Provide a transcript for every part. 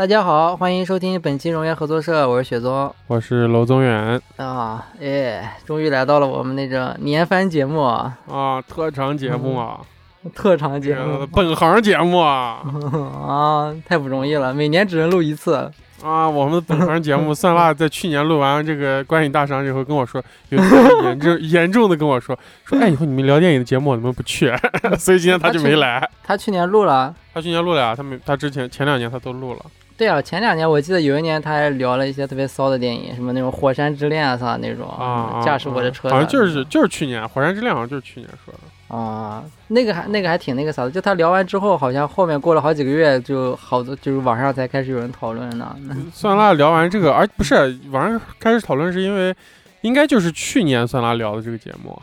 大家好，欢迎收听本期荣源合作社，我是雪宗我是娄宗远啊，哎，终于来到了我们那个年番节目啊，啊，特长节目啊，特长节目呃，本行节目啊，啊，太不容易了，每年只能录一次。啊，我们的本行节目，酸辣在去年录完这个观影大赏以后跟我说，有严重 严重的跟我说，说哎，以后你们聊电影的节目我能不去？所以今天他就没来。他去年录了，他去年录了呀，他没，他之前前两年他都录了。对啊，前两年我记得有一年他还聊了一些特别骚的电影，什么那种《火山之恋》啊啥那种，啊，驾驶我的车，好像就是就是去年《火山之恋》，好像就是去年说的。啊，那个还那个还挺那个啥的，就他聊完之后，好像后面过了好几个月，就好多就是网上才开始有人讨论呢。酸辣聊完这个，而不是网上开始讨论，是因为应该就是去年酸辣聊的这个节目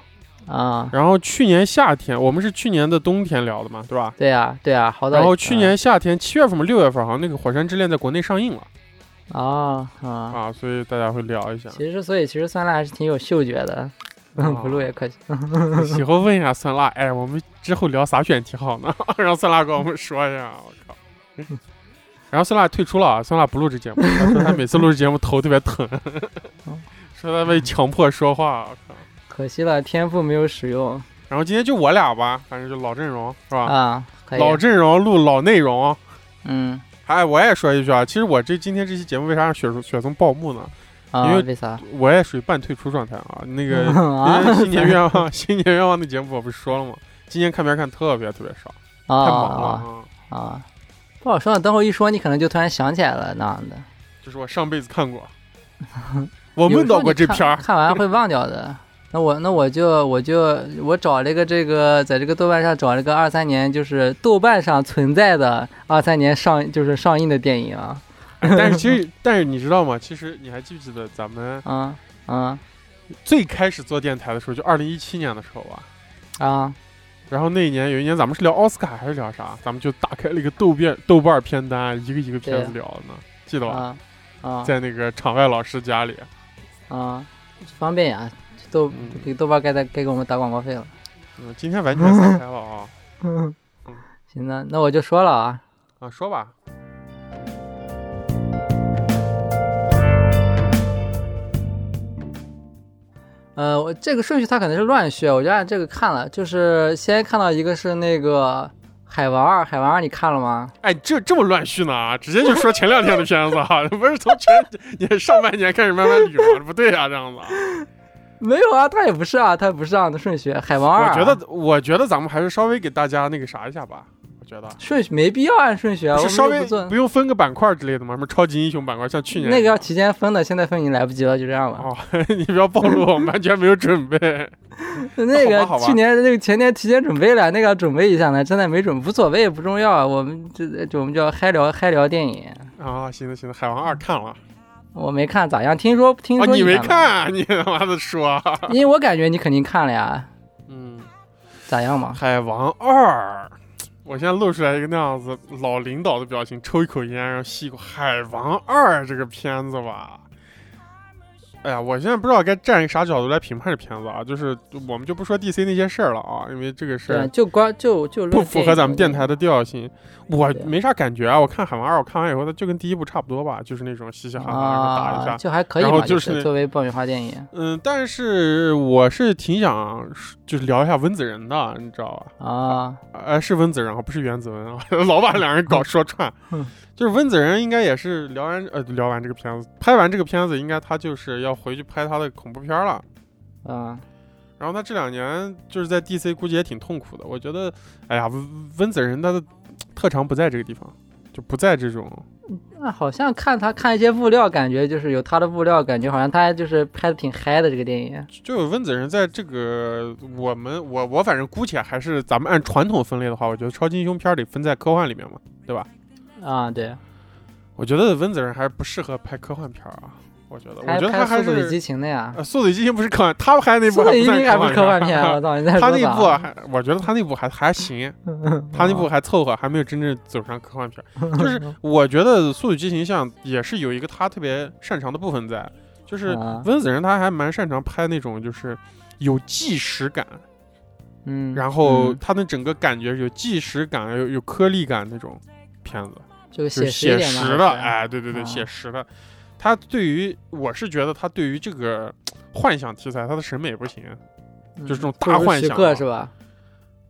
啊。然后去年夏天，我们是去年的冬天聊的嘛，对吧？对啊，对啊，好的。然后去年夏天七月份嘛，六月份好像那个《火山之恋》在国内上映了。啊啊啊！所以大家会聊一下。其实，所以其实酸辣还是挺有嗅觉的。不录也可以。以后问一下酸辣，哎，我们之后聊啥选题好呢？让酸辣跟我们说一下。我靠！然后酸辣退出了，酸辣不录这节目。他说他每次录这节目头特别疼，说他被强迫说话。我靠！可惜了，天赋没有使用。然后今天就我俩吧，反正就老阵容是吧？啊，老阵容录老内容。嗯。哎，我也说一句啊，其实我这今天这期节目为啥让雪雪松报幕呢？因为？我也属于半退出状态啊。那个 新年愿望，新年愿望的节目我不是说了吗？今年看片看特别特别少，太忙了啊。不好说，等会一说，你可能就突然想起来了那样的。就是我上辈子看过，我梦到过这片儿，看完会忘掉的。那我那我就我就我找了一个这个，在这个豆瓣上找了个二三年，就是豆瓣上存在的二三年上就是上映的电影啊。但是 其实，但是你知道吗？其实你还记不记得咱们啊啊最开始做电台的时候，就二零一七年的时候吧啊，然后那一年有一年咱们是聊奥斯卡还是聊啥？咱们就打开了一个豆瓣豆瓣片单，一个一个片子聊呢，记得吧？啊，在那个场外老师家里啊，方便呀，豆给豆瓣该该该给我们打广告费了。嗯，今天完全散开了啊。嗯，行，那那我就说了啊啊，说吧。呃，我这个顺序它可能是乱序，我就按这个看了，就是先看到一个是那个《海王二》，《海王二》你看了吗？哎，这这么乱序呢？直接就说前两天的片子哈，不是从前年上半年开始慢慢捋吗？不对啊，这样子。没有啊，他也不是啊，他不是这样的顺序，《海王二》。我觉得，我觉得咱们还是稍微给大家那个啥一下吧。我觉得顺序没必要按顺序啊，是稍微不用分个板块之类的吗？什么超级英雄板块，像去年那个要提前分的，现在分已经来不及了，就这样吧。哦，你不要暴露，我们完全没有准备。那个去年那个前年提前准备了，那个要准备一下呢，现在没准，无所谓，不重要。我们这就我们叫嗨聊嗨聊电影啊。行了行了，海王二看了，我没看，咋样？听说听说你没看，你他妈的说，因为我感觉你肯定看了呀。嗯，咋样嘛？海王二。我现在露出来一个那样子老领导的表情，抽一口烟，然后吸一口《海王二》这个片子吧。哎呀，我现在不知道该站一个啥角度来评判这片子啊。就是我们就不说 DC 那些事儿了啊，因为这个是就关就就不符合咱们电台的调性。我没啥感觉啊。我看《海王二》，我看完以后，它就跟第一部差不多吧，就是那种嘻嘻哈哈打一下，就还可以。然后就是作为爆米花电影。嗯，但是我是挺想就是聊一下温子仁的，你知道吧？啊，哎，是温子仁啊，不是袁子文啊，老把两人搞说串。就是温子仁应该也是聊完呃聊完这个片子，拍完这个片子，应该他就是要回去拍他的恐怖片了，啊，然后他这两年就是在 DC 估计也挺痛苦的。我觉得，哎呀，温温子仁他的特长不在这个地方，就不在这种。那好像看他看一些物料，感觉就是有他的物料，感觉好像他就是拍的挺嗨的这个电影。就有温子仁在这个我们我我反正姑且还是咱们按传统分类的话，我觉得超级英雄片得分在科幻里面嘛，对吧？啊，对，我觉得温子仁还是不适合拍科幻片啊。我觉得，我觉得他还是速度与激情的呀。速度与激情不是科幻，他拍那部还不是科幻片。我操，他那部还，我觉得他那部还还行，他那部还凑合，还没有真正走上科幻片。就是 我觉得速度与激情像也是有一个他特别擅长的部分在，就是温子仁他还蛮擅长拍那种就是有纪实感，嗯，然后他的整个感觉有纪实感，有有颗粒感那种片子。就就是写实的，哎，对对对，啊写实的。他对于我是觉得他对于这个幻想题材，他的审美不行就是这种大幻想是吧？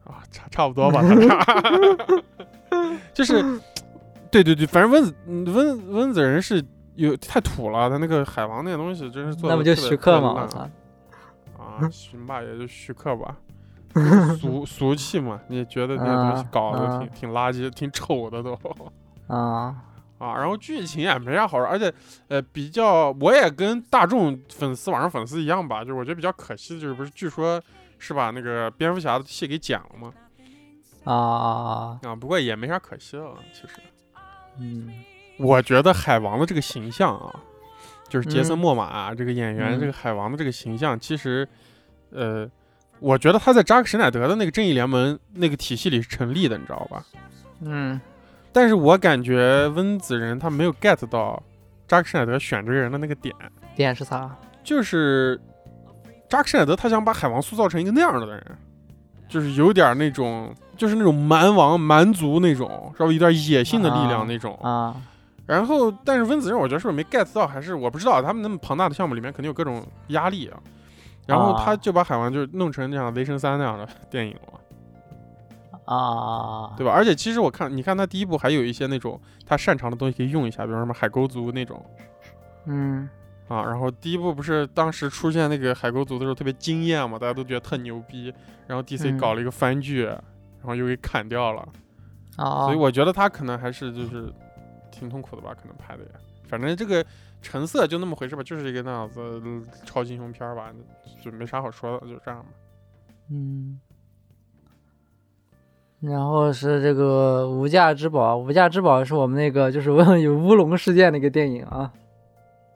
啊，差差不多吧，就是，对对对，反正温温温子仁是有太土了，他那个海王那个东西真是做的那不就徐克吗？我操！啊，行吧，也就徐克吧，俗俗气嘛，你觉得那东西啊搞得啊挺挺垃圾、挺丑的都啊，啊，然后剧情也没啥好说，而且呃比较，我也跟大众粉丝网上粉丝一样吧，就是我觉得比较可惜的就是不是据说是把那个蝙蝠侠的戏给剪了吗？啊啊，啊，不过也没啥可惜的了，其实。嗯我觉得海王的这个形象啊，就是杰森·嗯莫玛、啊这个演员，嗯这个海王的这个形象，其实，呃，我觉得他在扎克·施奈德的那个正义联盟那个体系里是成立的，你知道吧？嗯但是我感觉温子仁他没有 get 到扎克·施奈德选这个人的那个点，点是啥？就是扎克·施奈德他想把海王塑造成一个那样的人，就是有点那种，就是那种蛮王蛮族那种，稍微有点野性的力量那种。啊然后，但是温子仁我觉得是不是没 get 到，还是我不知道，他们那么庞大的项目里面肯定有各种压力啊。然后他啊就把海王就弄成那样雷神三那样的电影了，啊，对吧？而且其实我看，你看他第一部还有一些那种他擅长的东西可以用一下，比如什么海沟族那种嗯啊。然后第一部不是当时出现那个海沟族的时候特别惊艳嘛，大家都觉得特牛逼。然后 DC 嗯搞了一个番剧，然后又给砍掉了。啊，所以我觉得他可能还是就是挺痛苦的吧，可能拍的也，反正这个成色就那么回事吧，就是一个那样子呃超级英雄片吧，就没啥好说的，就这样吧。嗯，然后是这个《无价之宝》，《无价之宝》是我们那个就是有乌龙事件那个电影啊。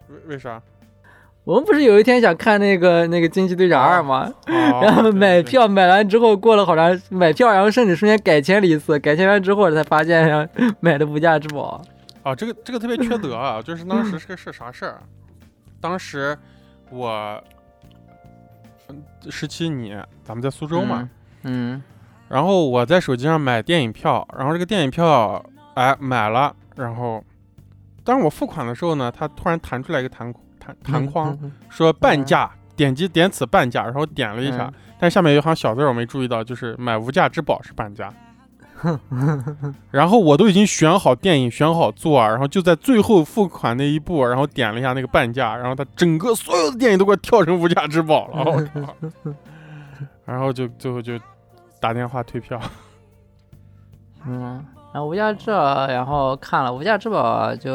为为啥？我们不是有一天想看那个那个《惊奇队长二》吗？然 然后买票买完之后，过了好长买票，然后甚至瞬间改签了一次，改签完之后才发现然后 买的无价之宝。啊，这个这个特别缺德啊！就是当时是个是啥事儿？当时我嗯十七你咱们在苏州嘛，嗯？然后我在手机上买电影票，然后这个电影票哎买了，然后当我付款的时候呢，它突然弹出来一个弹弹嗯，弹框，说半价，点击点此半价，然后点了一下，嗯但下面有一行小字儿我没注意到，就是买无价之宝是半价。然后我都已经选好电影，选好座儿，然后就在最后付款那一步，然后点了一下那个半价，然后它整个所有的电影都给我跳成无价之宝了，我靠！然后就最后就打电话退票。嗯，然后无价之宝，然后看了无价之宝就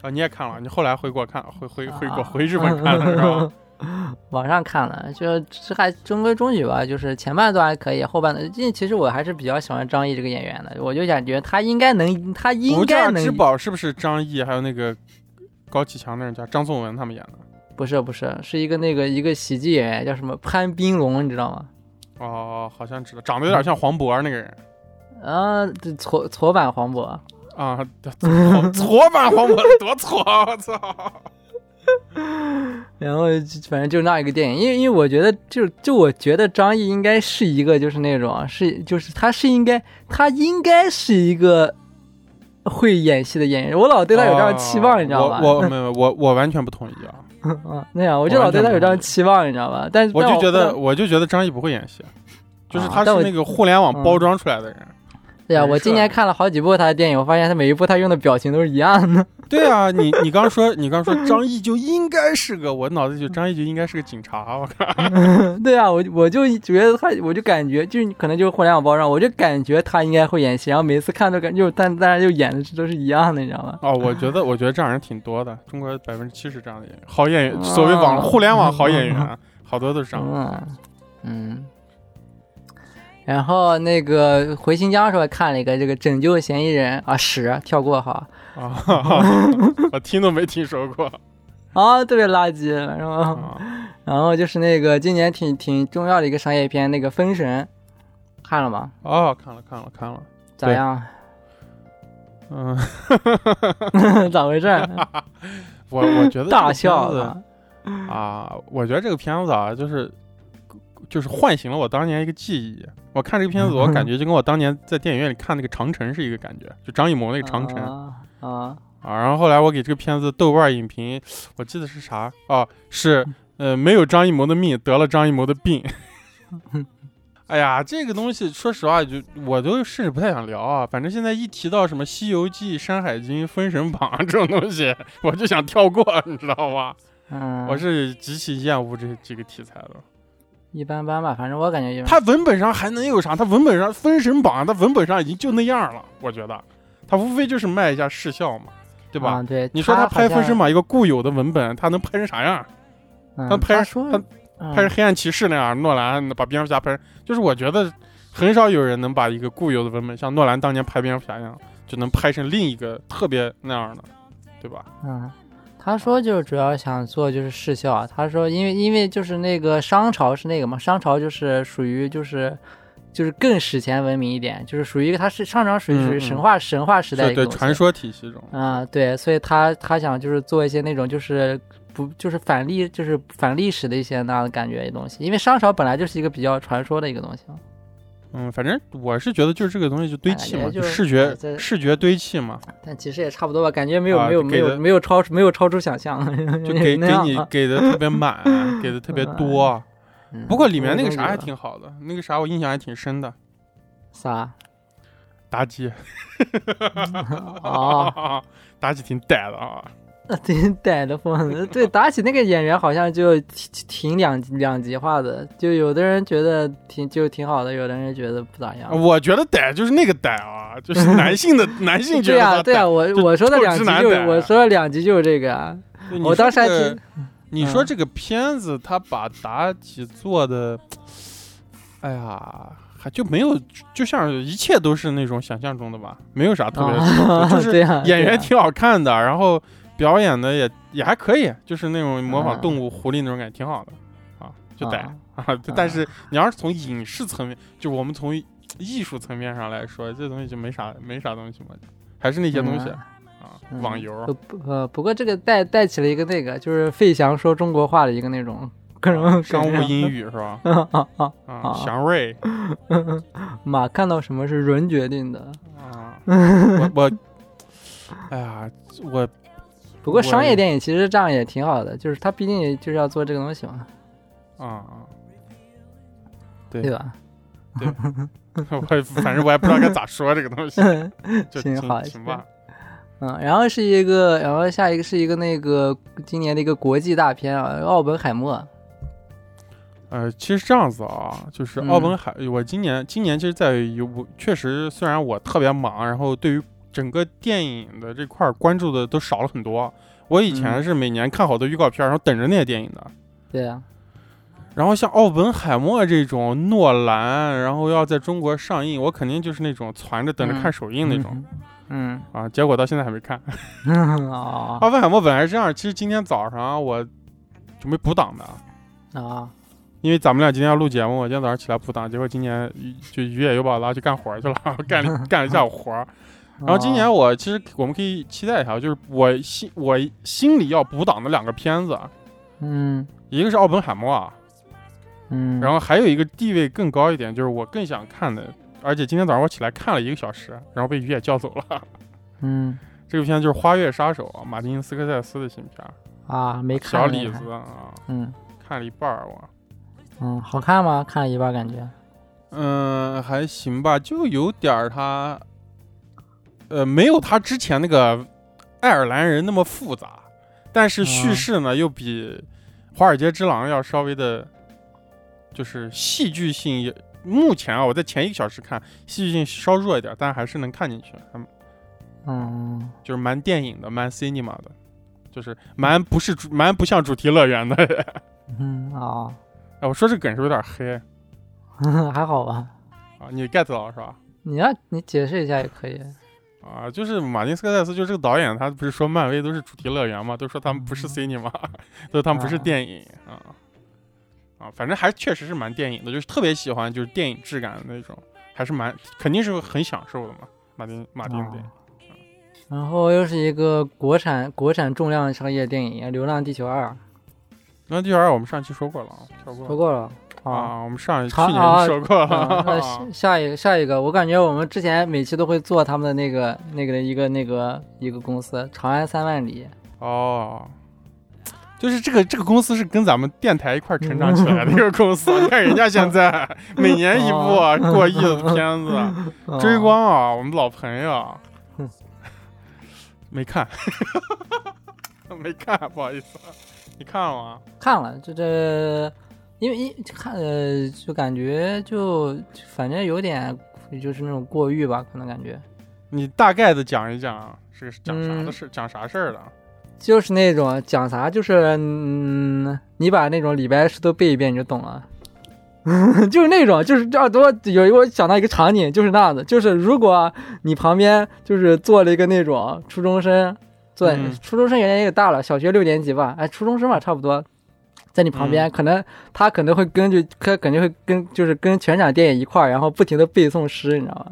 啊，你也看了？你后来回国看，回回回国啊回日本看了是吧？网上看了，就这还中规中矩吧，就是前半段还可以，后半段，因为其实我还是比较喜欢张译这个演员的，我就感觉他应该能，他应该能无价之，宝是不是张译还有那个高启强那人叫张颂文他们演的？不是不是，是一个那个一个喜剧演员叫什么潘斌龙，你知道吗？哦，好像知道，长得有点像黄渤那个人啊，这错错版黄渤，啊，错错版黄渤多错啊！我操！然后就反正就那一个电影，因为因为我觉得就就我觉得张译应该是一个就是那种是就是他是应该他应该是一个会演戏的演员，我老对他有这样期望，你知道吧？我我没有我我完全不同意啊！嗯，那样我就老对他有这样期望，你知道吧？但是我就觉得我就觉得张译不会演戏，就是他是那个互联网包装出来的人。对呀、人我今年看了好几部他的电影，我发现他每一部他用的表情都是一样的。对啊，你你刚说你刚说张译就应该是个，我脑子就张译就应该是个警察，我靠！对啊，我我就觉得他，我就感觉就可能就是互联网包装，我就感觉他应该会演戏，然后每次看都感就但但是就演的都是一样的，你知道吗？哦，我觉得我觉得这样人挺多的，中国百分之七十这样的演员，好演员，所谓网互联网好演员，好多都是这样。嗯嗯。然后那个回新疆的时候看了一个这个拯救嫌疑人啊，屎跳过哈啊，我听都没听说过。啊，特别垃圾，然后啊然后就是那个今年挺挺重要的一个商业片，那个《封神》，看了吗？哦，看了看了看了，咋样？嗯，咋回事？我我觉得大笑片子了。啊，我觉得这个片子啊，就是就是唤醒了我当年一个记忆。我看这个片子，我感 觉就跟我当年在电影院里看那个《长城》是一个感觉，就张艺谋那个《长城》啊啊啊。然后后来我给这个片子豆瓣影评，我记得是啥啊？是呃，没有张艺谋的命，得了张艺谋的病。哎呀，这个东西说实话，就我都甚至不太想聊啊。反正现在一提到什么《西游记》《山海经》《封神榜》这种东西，我就想跳过，你知道吗？嗯，我是极其厌恶这这个题材的。一般般吧，反正我感觉一般。它文本上还能有啥？他文本上《封神榜》，他文本上已经就那样了。我觉得，他无非就是卖一下视效嘛，对吧？啊、对，你说他拍《封神榜，》一个固有的文本，他能拍成啥样？嗯、他拍他说他嗯拍成黑暗骑士那样，诺兰把蝙蝠侠拍成，就是我觉得很少有人能把一个固有的文本，像诺兰当年拍蝙蝠侠一样，就能拍成另一个特别那样的，对吧？嗯，他说就是主要想做就是视效啊。他说因为因为就是那个商朝是那个嘛，商朝就是属于就是就是更史前文明一点，就是属于一个它是商朝属于属于神话、神话时代是对一个传说体系中，啊、对，所以他他想就是做一些那种就是不就是反历就是反历史的一些那样的感觉的东西，因为商朝本来就是一个比较传说的一个东西嘛。嗯，反正我是觉得就是这个东西就堆砌嘛，就视觉视觉堆砌嘛，但其实也差不多吧，感觉没有、啊没有没有没有超没有超出想象，就给给你给的特别满，给的特别多。嗯不过里面那个啥还挺好的，那个啥我印象还挺深的，啥 妲己，哦，妲己挺呆的啊。挺呆的疯子。对，妲己那个演员好像就挺挺两两极化的，就有的人觉得挺就挺好的，有的人觉得不咋样。我觉得呆就是那个呆啊，就是 男性的男性觉对呀、得他呆对啊、我我说的两极就直男呆我说的两极就是这个啊，对我当时还你说这个挺你说嗯这个片子，他把妲己做的，哎呀，还就没有，就像一切都是那种想象中的吧，没有啥特别 啊，就是对呀、演员挺好看的，然后表演的也也还可以，就是那种模仿嗯动物狐狸那种感觉，挺好的啊，就逮 啊啊。但是你要是从影视层面，就我们从艺术层面上来说，这东西就没啥没啥东西嘛，还是那些东西嗯啊，嗯网游呃，不过这个带带起了一个那个，就是费翔说中国话的一个那种各种商务英语。是吧？啊 啊啊！啊，啊祥瑞 马看到什么是人决定的。啊，我我，哎呀，我不过商业电影其实这样也挺好的，就是他毕竟就是要做这个东西嘛，啊啊，对对吧？我反正我也不知道该咋说这个东西，就挺好挺吧。嗯，然后是一个，然后下一个是一个那个今年的一个国际大片啊，《奥本海默》。呃，其实这样子啊，就是嗯奥本海，我今年今年其实在于我确实虽然我特别忙，然后对于整个电影的这块儿关注的都少了很多。我以前嗯是每年看好多预告片，然后等着那些电影的。对啊，然后像奥本海默这种诺兰，然后要在中国上映，我肯定就是那种攒着等着看首映那种、嗯。啊。结果到现在还没看。奥本海默本来是这样，其实今天早上我准备补档的，啊因为咱们俩今天要录节目，我今天早上起来补档，结果今年就于野又把我拉去干活去了，干了干了一下午活儿。然后今年我其实我们可以期待一下，就是我心我心里要补档的两个片子，嗯一个是奥本海默，啊嗯，然后还有一个地位更高一点，就是我更想看的，而且今天早上我起来看了一个小时，然后被雨也叫走了。嗯这个片就是《花月杀手》，马丁斯科塞斯的新片儿，啊没看小李子啊，嗯看了一半儿我。嗯，好看吗？看了一半感觉。嗯，还行吧，就有点儿他，呃，没有他之前那个爱尔兰人那么复杂，但是叙啊事呢又比《华尔街之狼》要稍微的，就是戏剧性也。目前啊，我在前一个小时看，戏剧性稍弱一点，但还是能看进去，还嗯就是蛮电影的，蛮 cinema 的，就是蛮不是主蛮不像主题乐园的。嗯啊，哎，我说这梗是不是有点黑 还好吧？啊？你 get 到了是吧？你要你解释一下也可以。啊，就是马丁斯科塞斯，就这个导演，他不是说漫威都是主题乐园嘛，都说他们不是嗯 cinema，都他们不是啊电影啊啊，反正还确实是蛮电影的，就是特别喜欢就是电影质感的那种，还是蛮肯定是很享受的嘛。马丁马丁的电影啊然后又是一个国产国产重量商业电影《流浪地球二》，《流浪地球二》我们上期说过了啊，跳过了。说过了好，啊，我们上去年说过了下。一 个下一个，我感觉我们之前每期都会做他们的那个那个一个那个一个公司长安三万里，哦，就是这个这个公司是跟咱们电台一块成长起来的一个公司。你看人家现在 每年一部过亿的片子，追光啊，我们老朋友嗯，没看，没看，不好意思，你看了吗？看了，这这，因为一看呃，就感觉就反正有点就是那种过誉吧，可能感觉你大概的讲一讲是讲啥的嗯事，讲啥事儿的？就是那种讲啥，就是嗯，你把那种李白诗都背一遍你就懂了。就是那种，就是这样多有一个我想到一个场景，就是那样子，就是如果你旁边就是坐了一个那种初中生，坐、嗯初中生年龄也大了，小学六年级吧，哎，初中生吧，差不多，在你旁边，可能他可能会根据他肯定会跟就是跟全场电影一块儿，然后不停的背诵诗，你知道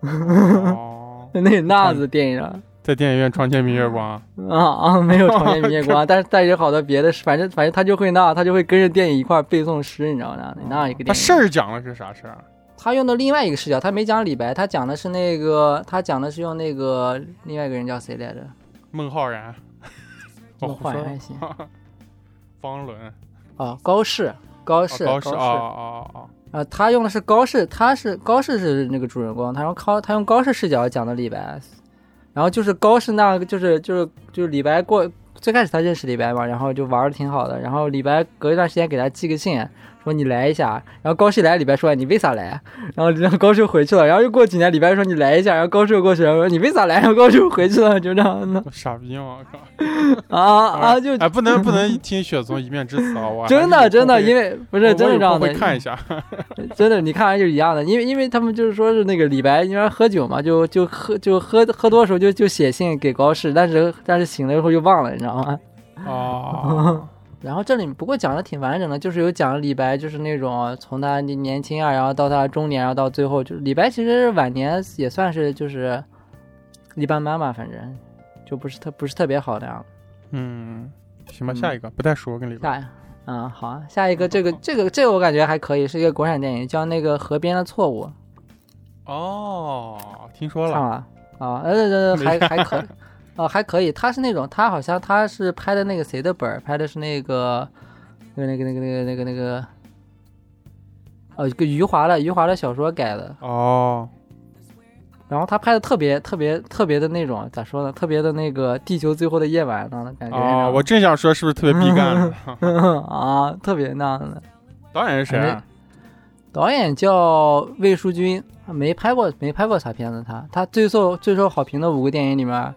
吗？哦，那那样子电影啊。在电影院床前明月光。啊啊，没有床前明月光，但是但是有好多别的诗，反正反正他就会那，他就会跟着电影一块儿背诵诗，你知道吗？那样一个电影。他事儿讲的是啥事儿？他用的另外一个视角，他没讲李白，他讲的是那个，他讲的是用那个另外一个人叫谁来着？孟浩然。我孟浩然还行。方伦。啊，高适，高适，高适适啊啊啊！啊，他用的是高适，他是高适是那个主人公，他用高他用高适视角讲的李白，然后就是高适那个就是就是就是李白过最开始他认识李白嘛，然后就玩的挺好的，然后李白隔一段时间给他寄个信，说你来一下，然后高适来，李白说你为啥来？然后然后高适回去了，然后又过几年李白说你来一下，然后高适又过去了，说你为啥来？然后高适又回去了，就这样的傻逼吗？我靠！啊啊就哎，不能不能听雪松一面之词啊！我真的 真的，因为为不是真的这样的会，看一下。真的，你看完就是一样的，因为因为他们就是说是那个李白，因为喝酒嘛，就就喝就喝喝多的时候就就写信给高适，但是但是醒了以后就忘了，你知道吗？哦，然后这里不过讲的挺完整的，就是有讲李白，就是那种从他年年轻啊，然后到他中年，然后到最后，就是李白其实晚年也算是就是一般般吧，反正就不是特不是特别好的样。嗯，行吧，嗯下一个不太熟，跟李白。下，嗯，好啊，下一个这个这个这个我感觉还可以，是一个国产电影，叫那个《河边的错误》。哦，听说了。看了啊，呃呃，还还可以，啊还可以。他是那种，他好像他是拍的那个谁的本儿，拍的是那个那个那个那个那个那个那个，哦，一个余华的余华的小说改的。哦，然后他拍的特别特别特别的那种，咋说呢？特别的那个地球最后的夜晚那样的感觉。哦，我正想说是不是特别毕赣呢？我啊，特别那样的。导演是谁啊？导演叫魏书君，没拍过没拍过啥片子他。他最受最受好评的五个电影里面，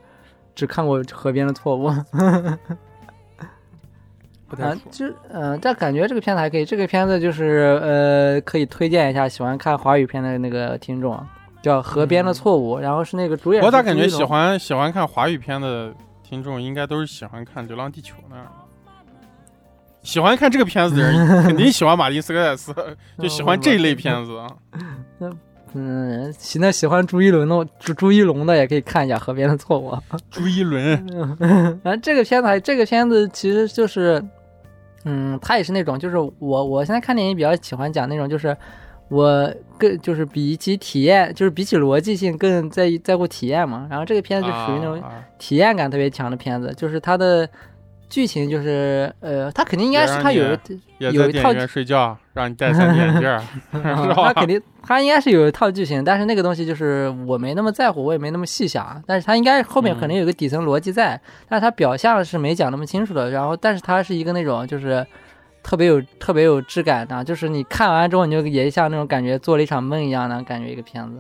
只看过《河边的错误》。啊不太熟，。就嗯、呃，但感觉这个片子还可以。这个片子就是呃，可以推荐一下喜欢看华语片的那个听众，叫《河边的错误》，然后是那个主演。我咋感觉喜？欢喜欢看华语片的听众，应该都是喜欢看《流浪地球》那样的。喜欢看这个片子的人，肯定喜欢马丁斯科塞斯，就喜欢这一类片子。嗯，喜那喜欢朱一龙的朱朱一龙的也可以看一下《河边的错误》。朱一伦，反正这个片子还，这个片子其实就是，嗯，他也是那种，就是我我现在看电影比较喜欢讲那种，就是我更就是比起体验，就是比起逻辑性更在意在乎体验嘛。然后这个片子就属于那种啊体验感特别强的片子，就是它的剧情就是，呃，他肯定应该是他有有一套睡觉，让你戴 3D 眼镜儿 是吧？它肯定，他应该是有一套剧情，但是那个东西就是我没那么在乎，我也没那么细想，但是它应该后面可能有个底层逻辑在，但是它表象是没讲那么清楚的。然后，但是它是一个那种就是特别有特别有质感的，就是你看完之后你就也像那种感觉做了一场梦一样的感觉一个片子。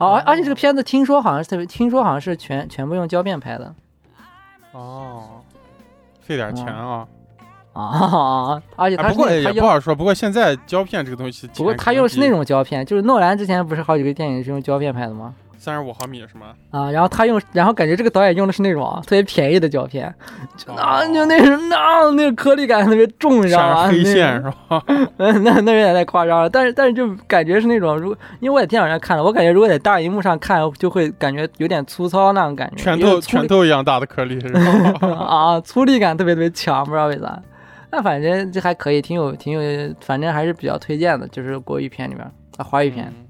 哦，而而且这个片子听说好像是特别，听说好像是全全部用胶片拍的哦，费点钱啊！啊，而且哎，它不过也不好说。不过现在胶片这个东西，不过他用的是那种胶片，就是诺兰之前不是好几个电影是用胶片拍的吗？三十五毫米是吗？啊，然后他用，然后感觉这个导演用的是那种啊特别便宜的胶片，就啊，哦就那是那那个颗粒感特别重，你知道吗？黑线那是吧？嗯，那那有点太夸张了。但是但是就感觉是那种，如因为我在电脑上看了，我感觉如果在大荧幕上看，就会感觉有点粗糙那种感觉，拳头拳头一样大的颗粒是吧？啊，粗粒感特别特别强，不知道为啥。那反正这还可以，挺有挺有，反正还是比较推荐的，就是国语片里面啊，华语片。嗯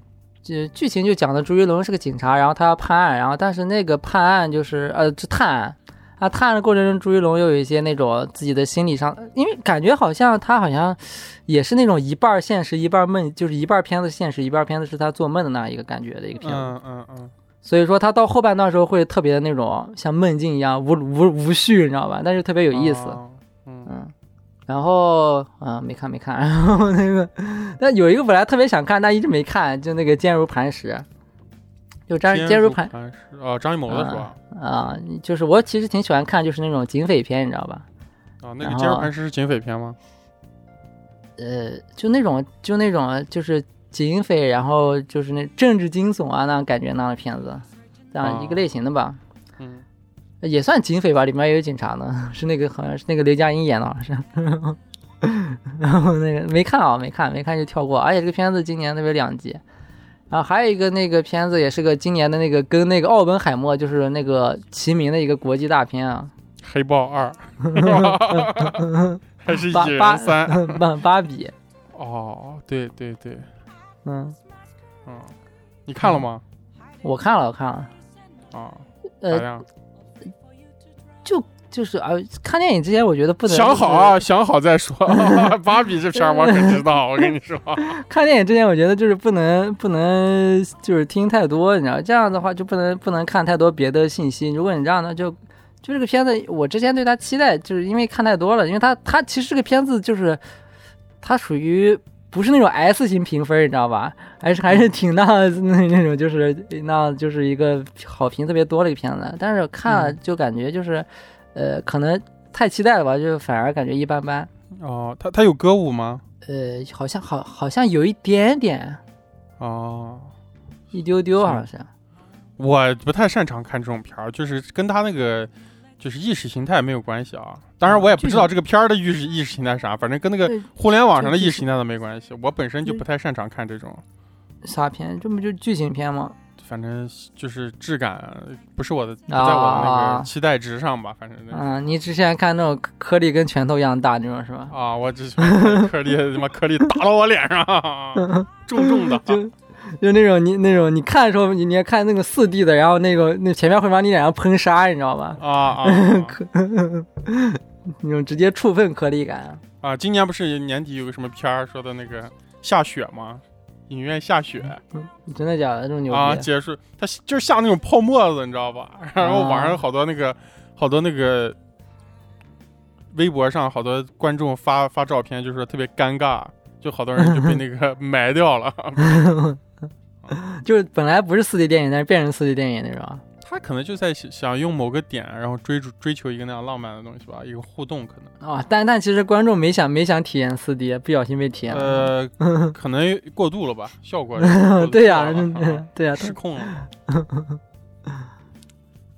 这剧情就讲的朱一龙是个警察，然后他要判案，然后但是那个判案就是呃，是探案啊，探案的过程中，朱一龙又有一些那种自己的心理上，因为感觉好像他好像也是那种一半现实一半梦，就是一半片子现实一半片子是他做梦的那样一个感觉的一个片子。嗯嗯嗯，所以说他到后半段时候会特别的那种像梦境一样无无无序，你知道吧？但是特别有意思。哦嗯嗯，然后啊、没看没看，然后那个，但有一个本来特别想看，但一直没看，就那个坚如磐石，就张坚如磐磐石哦，张艺谋的是吧？啊、就是我其实挺喜欢看，就是那种警匪片，你知道吧？啊，那个坚如磐石是警匪片吗？呃，就那种就那种就是警匪，然后就是那政治惊悚啊那种感觉那样的片子，这样一个哦类型的吧。嗯，也算警匪吧，里面也有警察呢，是那个好像是那个刘嘉欣演的，好像是。然后那个没看啊，没看，没看就跳过。而且这个片子今年特别两极。然后还有一个那个片子也是个今年的那个跟那个奥本海默就是那个齐名的一个国际大片啊，黑豹二，还是八八三？芭芭比，哦，对对对，嗯，嗯，你看了吗？我看了，我看了，啊，咋呃，样？就是啊，看电影之前我觉得不能想好啊，想好再说。芭比这片儿我可知道，我跟你说。看电影之前，我觉得就是不能不能就是听太多，你知道，这样的话就不能不能看太多别的信息。如果你这样呢，就就这个片子，我之前对它期待，就是因为看太多了，因为它它其实这个片子就是它属于不是那种 S 型评分，你知道吧？还是还是挺那那那种就是那就是一个好评特别多的一个片子，但是看了就感觉就是、呃可能太期待了吧，就反而感觉一般般。哦，他他有歌舞吗？呃，好像好好像有一点点。哦，一丢丢好像是，我不太擅长看这种片儿，就是跟他那个就是意识形态没有关系啊。当然，我也不知道这个片儿的意识意识形态啥，反正跟那个互联网上的意识形态都没关系。我本身就不太擅长看这种，啥片？这不就剧情片吗？反正就是质感不是我的，不在我的那啊个期待值上吧。反正那嗯，你之前看那种颗粒跟拳头一样大那种是吧？啊，我只喜欢颗粒他妈颗粒打到我脸上，重重的。就就那种你那种你看的时候，你你要看那个四 D 的，然后那个那前面会往你脸上喷沙，你知道吧？啊 啊那种直接触碰颗粒感。啊！今年不是年底有个什么片儿说的那个下雪吗？影院下雪真的假的？这么牛逼？啊，结束，它就是下那种泡沫子，你知道吧？然后网上好多那个好多那个微博上好多观众发发照片，就是特别尴尬，就好多人就被那个 埋掉了。就是本来不是四 D 电影，但是变成四 D 电影那种。他可能就在想想用某个点，然后追逐追求一个那样浪漫的东西吧，一个互动可能。啊、但但其实观众没想没想体验四 D，不小心被体验了。呃，可能过度了吧，效果 对呀、啊对呀、失控了。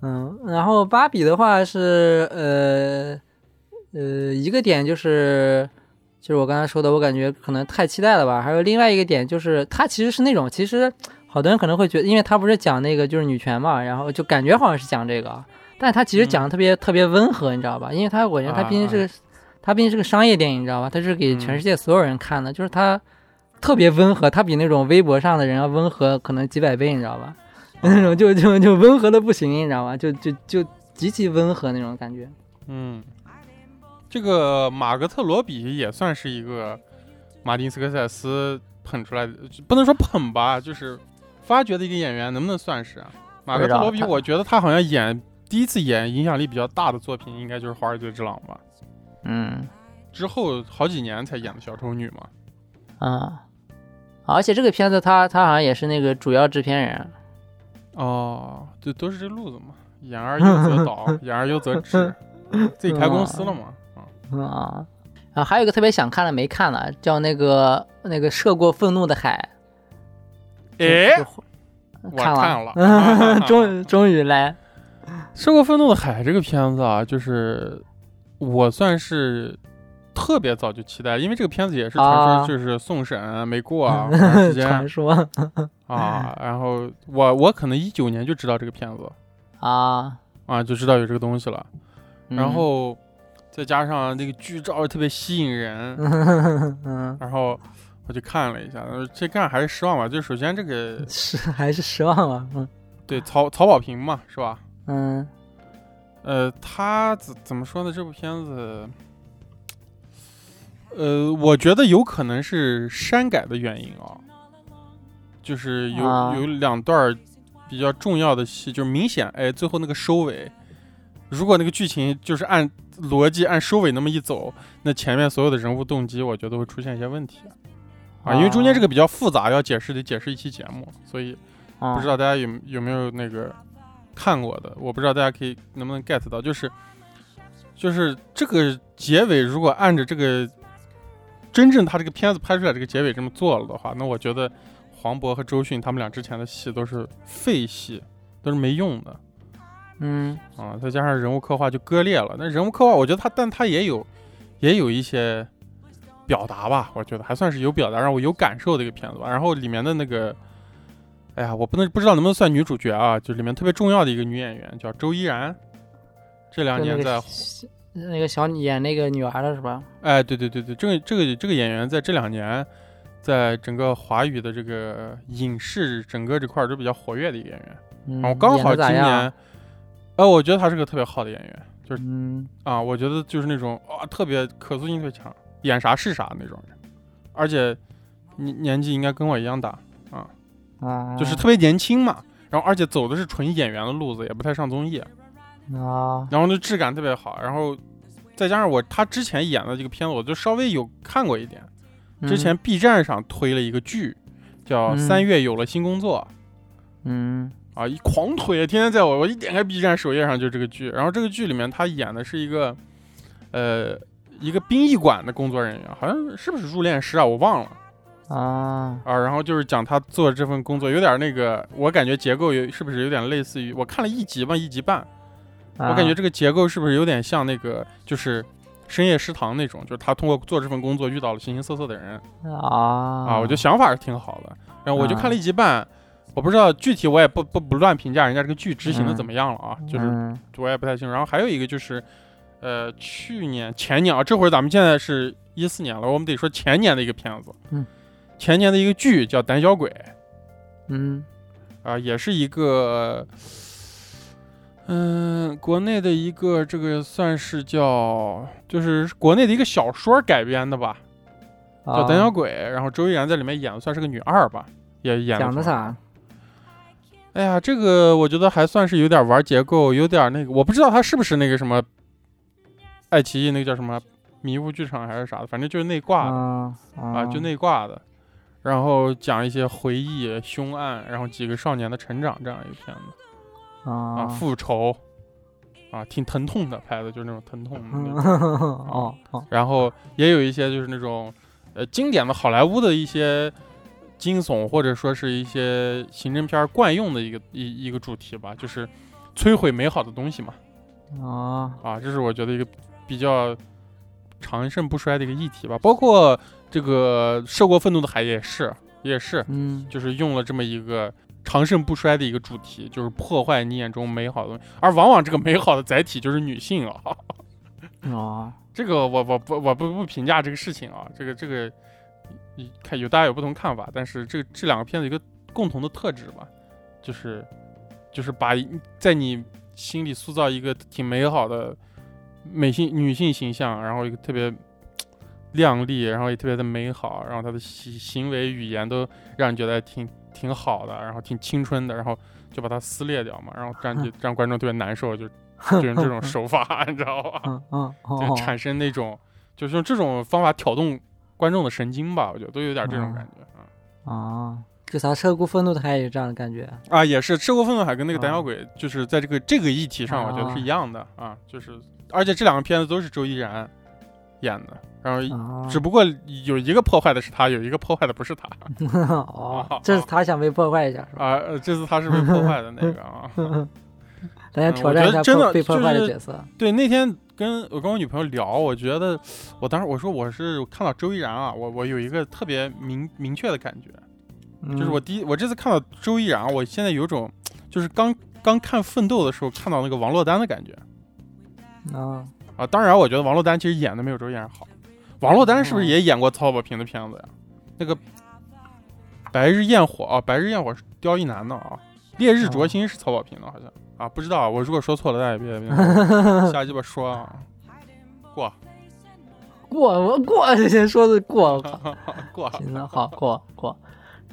嗯，然后芭比的话是呃呃一个点就是就是我刚才说的，我感觉可能太期待了吧。还有另外一个点就是它其实是那种其实好多人可能会觉得，因为它不是讲那个就是女权嘛，然后就感觉好像是讲这个，但它其实讲的特别、特别温和，你知道吧？因为它我觉得它毕竟是个、它毕竟是个商业电影，你知道吧？它是给全世界所有人看的，就是它特别温和，它比那种微博上的人要温和可能几百倍，你知道吧？那种就就就温和的不行，你知道吧？就就就极其温和那种感觉。嗯，这个马格特罗比也算是一个马丁斯科塞斯捧出来的，不能说捧吧，就是发掘的一个演员，能不能算是啊？马格特罗比，我觉得他好像演第一次演影响力比较大的作品，应该就是《华尔街之狼》吧。嗯之后好几年才演的小丑女嘛。啊，而且这个片子他他好像也是那个主要制片人。哦，对，都是这路子嘛，演而优则导，演而优则制，自己开公司了嘛。啊，啊，然后还有一个特别想看的没看了，叫那个那个涉过愤怒的海。哎，就我看看了，了 终于终于来。《涉过愤怒的海》这个片子啊，就是我算是特别早就期待，因为这个片子也是传啊。说就是送审没过啊，时间。传说。啊。然后我我可能一九年就知道这个片子。啊，啊，就知道有这个东西了。嗯。然后再加上那个剧照特别吸引人，嗯，然后我就看了一下，呃这看还是失望吧。就首先这个 是还是失望了，嗯对曹曹保平嘛，是吧？嗯呃，他怎怎么说呢？这部片子，呃，我觉得有可能是删改的原因啊，就是有、啊有两段比较重要的戏，就是明显哎，最后那个收尾，如果那个剧情就是按逻辑按收尾那么一走，那前面所有的人物动机，我觉得会出现一些问题。啊，因为中间这个比较复杂，要解释得解释一期节目，所以啊，不知道大家有有没有那个看过的，我不知道大家可以能不能 get 到，就是就是这个结尾，如果按着这个真正他这个片子拍出来这个结尾这么做了的话，那我觉得黄渤和周迅他们俩之前的戏都是废戏，都是没用的嗯啊，再加上人物刻画就割裂了。那人物刻画，我觉得他，但他也有也有一些表达吧，我觉得还算是有表达，让我有感受的一个片子吧。然后里面的那个。哎呀，我不能不知道能不能算女主角啊？就里面特别重要的一个女演员叫周依然，这两年在那个小演那个女儿的是吧？哎，对对对对，这个这个这个演员在这两年，在整个华语的这个影视整个这块儿都比较活跃的一个演员。嗯，然后刚好今年，呃，我觉得他是个特别好的演员嗯。啊，我觉得就是那种啊，特别可塑性特别强，演啥是啥那种人，而且年年纪应该跟我一样大，啊，就是特别年轻嘛。然后而且走的是纯演员的路子，也不太上综艺，啊，然后那质感特别好，然后再加上我他之前演的这个片子，我就稍微有看过一点。之前 B 站上推了一个剧，叫《嗯三月有了新工作》嗯啊，一狂推，天天在我我一点开 B 站首页上就这个剧。然后这个剧里面他演的是一个，呃，一个殡仪馆的工作人员，好像是不是入殓师啊？我忘了啊啊。然后就是讲他做这份工作，有点那个，我感觉结构有是不是有点类似于我看了一集吧，一集半，啊，我感觉这个结构是不是有点像那个就是。深夜食堂那种，就是他通过做这份工作遇到了形形色色的人，啊啊，我觉得想法是挺好的。然后我就啊看了一集半，我不知道具体，我也不不不乱评价人家这个剧执行的嗯怎么样了啊，就是嗯我也不太清楚。然后还有一个就是，呃，去年前年啊，这会儿咱们现在是一四年了，我们得说前年的一个片子，嗯，前年的一个剧叫《胆小鬼》嗯啊，也是一个。嗯，国内的一个这个算是叫，就是国内的一个小说改编的吧，叫《胆小啊鬼》，然后周依然在里面演的算是个女二吧，也演讲的啥？哎呀，这个我觉得还算是有点玩结构，有点那个，我不知道他是不是那个什么，爱奇艺那个叫什么迷雾剧场还是啥的，反正就是内挂的、啊啊，就内挂的，然后讲一些回忆、凶案，然后几个少年的成长这样一个片子啊，啊复仇啊，挺疼痛的拍的，就是那种疼痛的那种。哦哦。然后也有一些就是那种呃经典的好莱坞的一些惊悚或者说是一些刑侦片惯用的一个一一个主题吧，就是摧毁美好的东西嘛啊啊，这是我觉得一个比较长盛不衰的一个议题吧。包括这个涉过愤怒的海也是也是，嗯就是用了这么一个。长盛不衰的一个主题，就是破坏你眼中美好的东西，而往往这个美好的载体就是女性啊。啊 这个我我不我不不评价这个事情啊，这个这个，你看有大家有不同看法，但是这这两个片子一个共同的特质吧，就是就是把在你心里塑造一个挺美好的美性女性形象，然后一个特别靓丽，然后也特别的美好，然后她的行行为语言都让你觉得挺挺好的，然后挺青春的，然后就把它撕裂掉嘛，然后让你让观众特别难受，就就用这种手法，你知道吧？嗯嗯哦就产生那种，就是用这种方法挑动观众的神经吧，我觉得都有点这种感觉啊。啊，就啥涉过愤怒的海也有这样的感觉啊，也是《涉过愤怒海》跟那个《胆啊小鬼》，就是在这个这个议题上，我觉得是一样的啊，就是而且这两个片子都是周依然演的，然后啊，只不过有一个破坏的是他，有一个破坏的不是他 哦，这是他想被破坏一下是吧？啊，呃这次他是被破坏的那个啊。咱要嗯我挑战一下真的破被破坏的角色。对，那天跟我跟我女朋友聊，我觉得我当时我说我是看到周依然啊，我我有一个特别明明确的感觉，就是嗯我第一，我这次看到周依然，我现在有种就是刚刚看《奋斗》的时候看到那个王珞丹的感觉啊啊。当然，我觉得王珞丹其实演的没有周燕好。王珞丹是不是也演过曹保平的片子呀？那个《白日焰火》啊，《白日焰火》是刁亦男的啊，《烈日灼心》是曹保平的，好像啊，不知道。我如果说错了，大家别别 瞎鸡巴说啊。过过我过，先说的过，过。行了，好过过。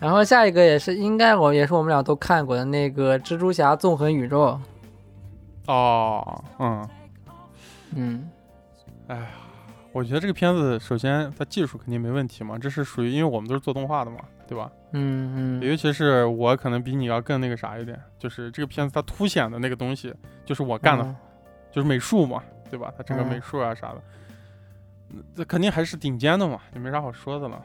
然后下一个也是应该我也是我们俩都看过的那个《蜘蛛侠：纵横宇宙》。哦，嗯嗯，哎呀，我觉得这个片子首先它技术肯定没问题嘛，这是属于因为我们都是做动画的嘛，对吧？嗯嗯，尤其是我可能比你要更那个啥一点，就是这个片子它凸显的那个东西就是我干的，就是美术嘛，对吧？它整个美术啊啥的，这肯定还是顶尖的嘛，也没啥好说的了。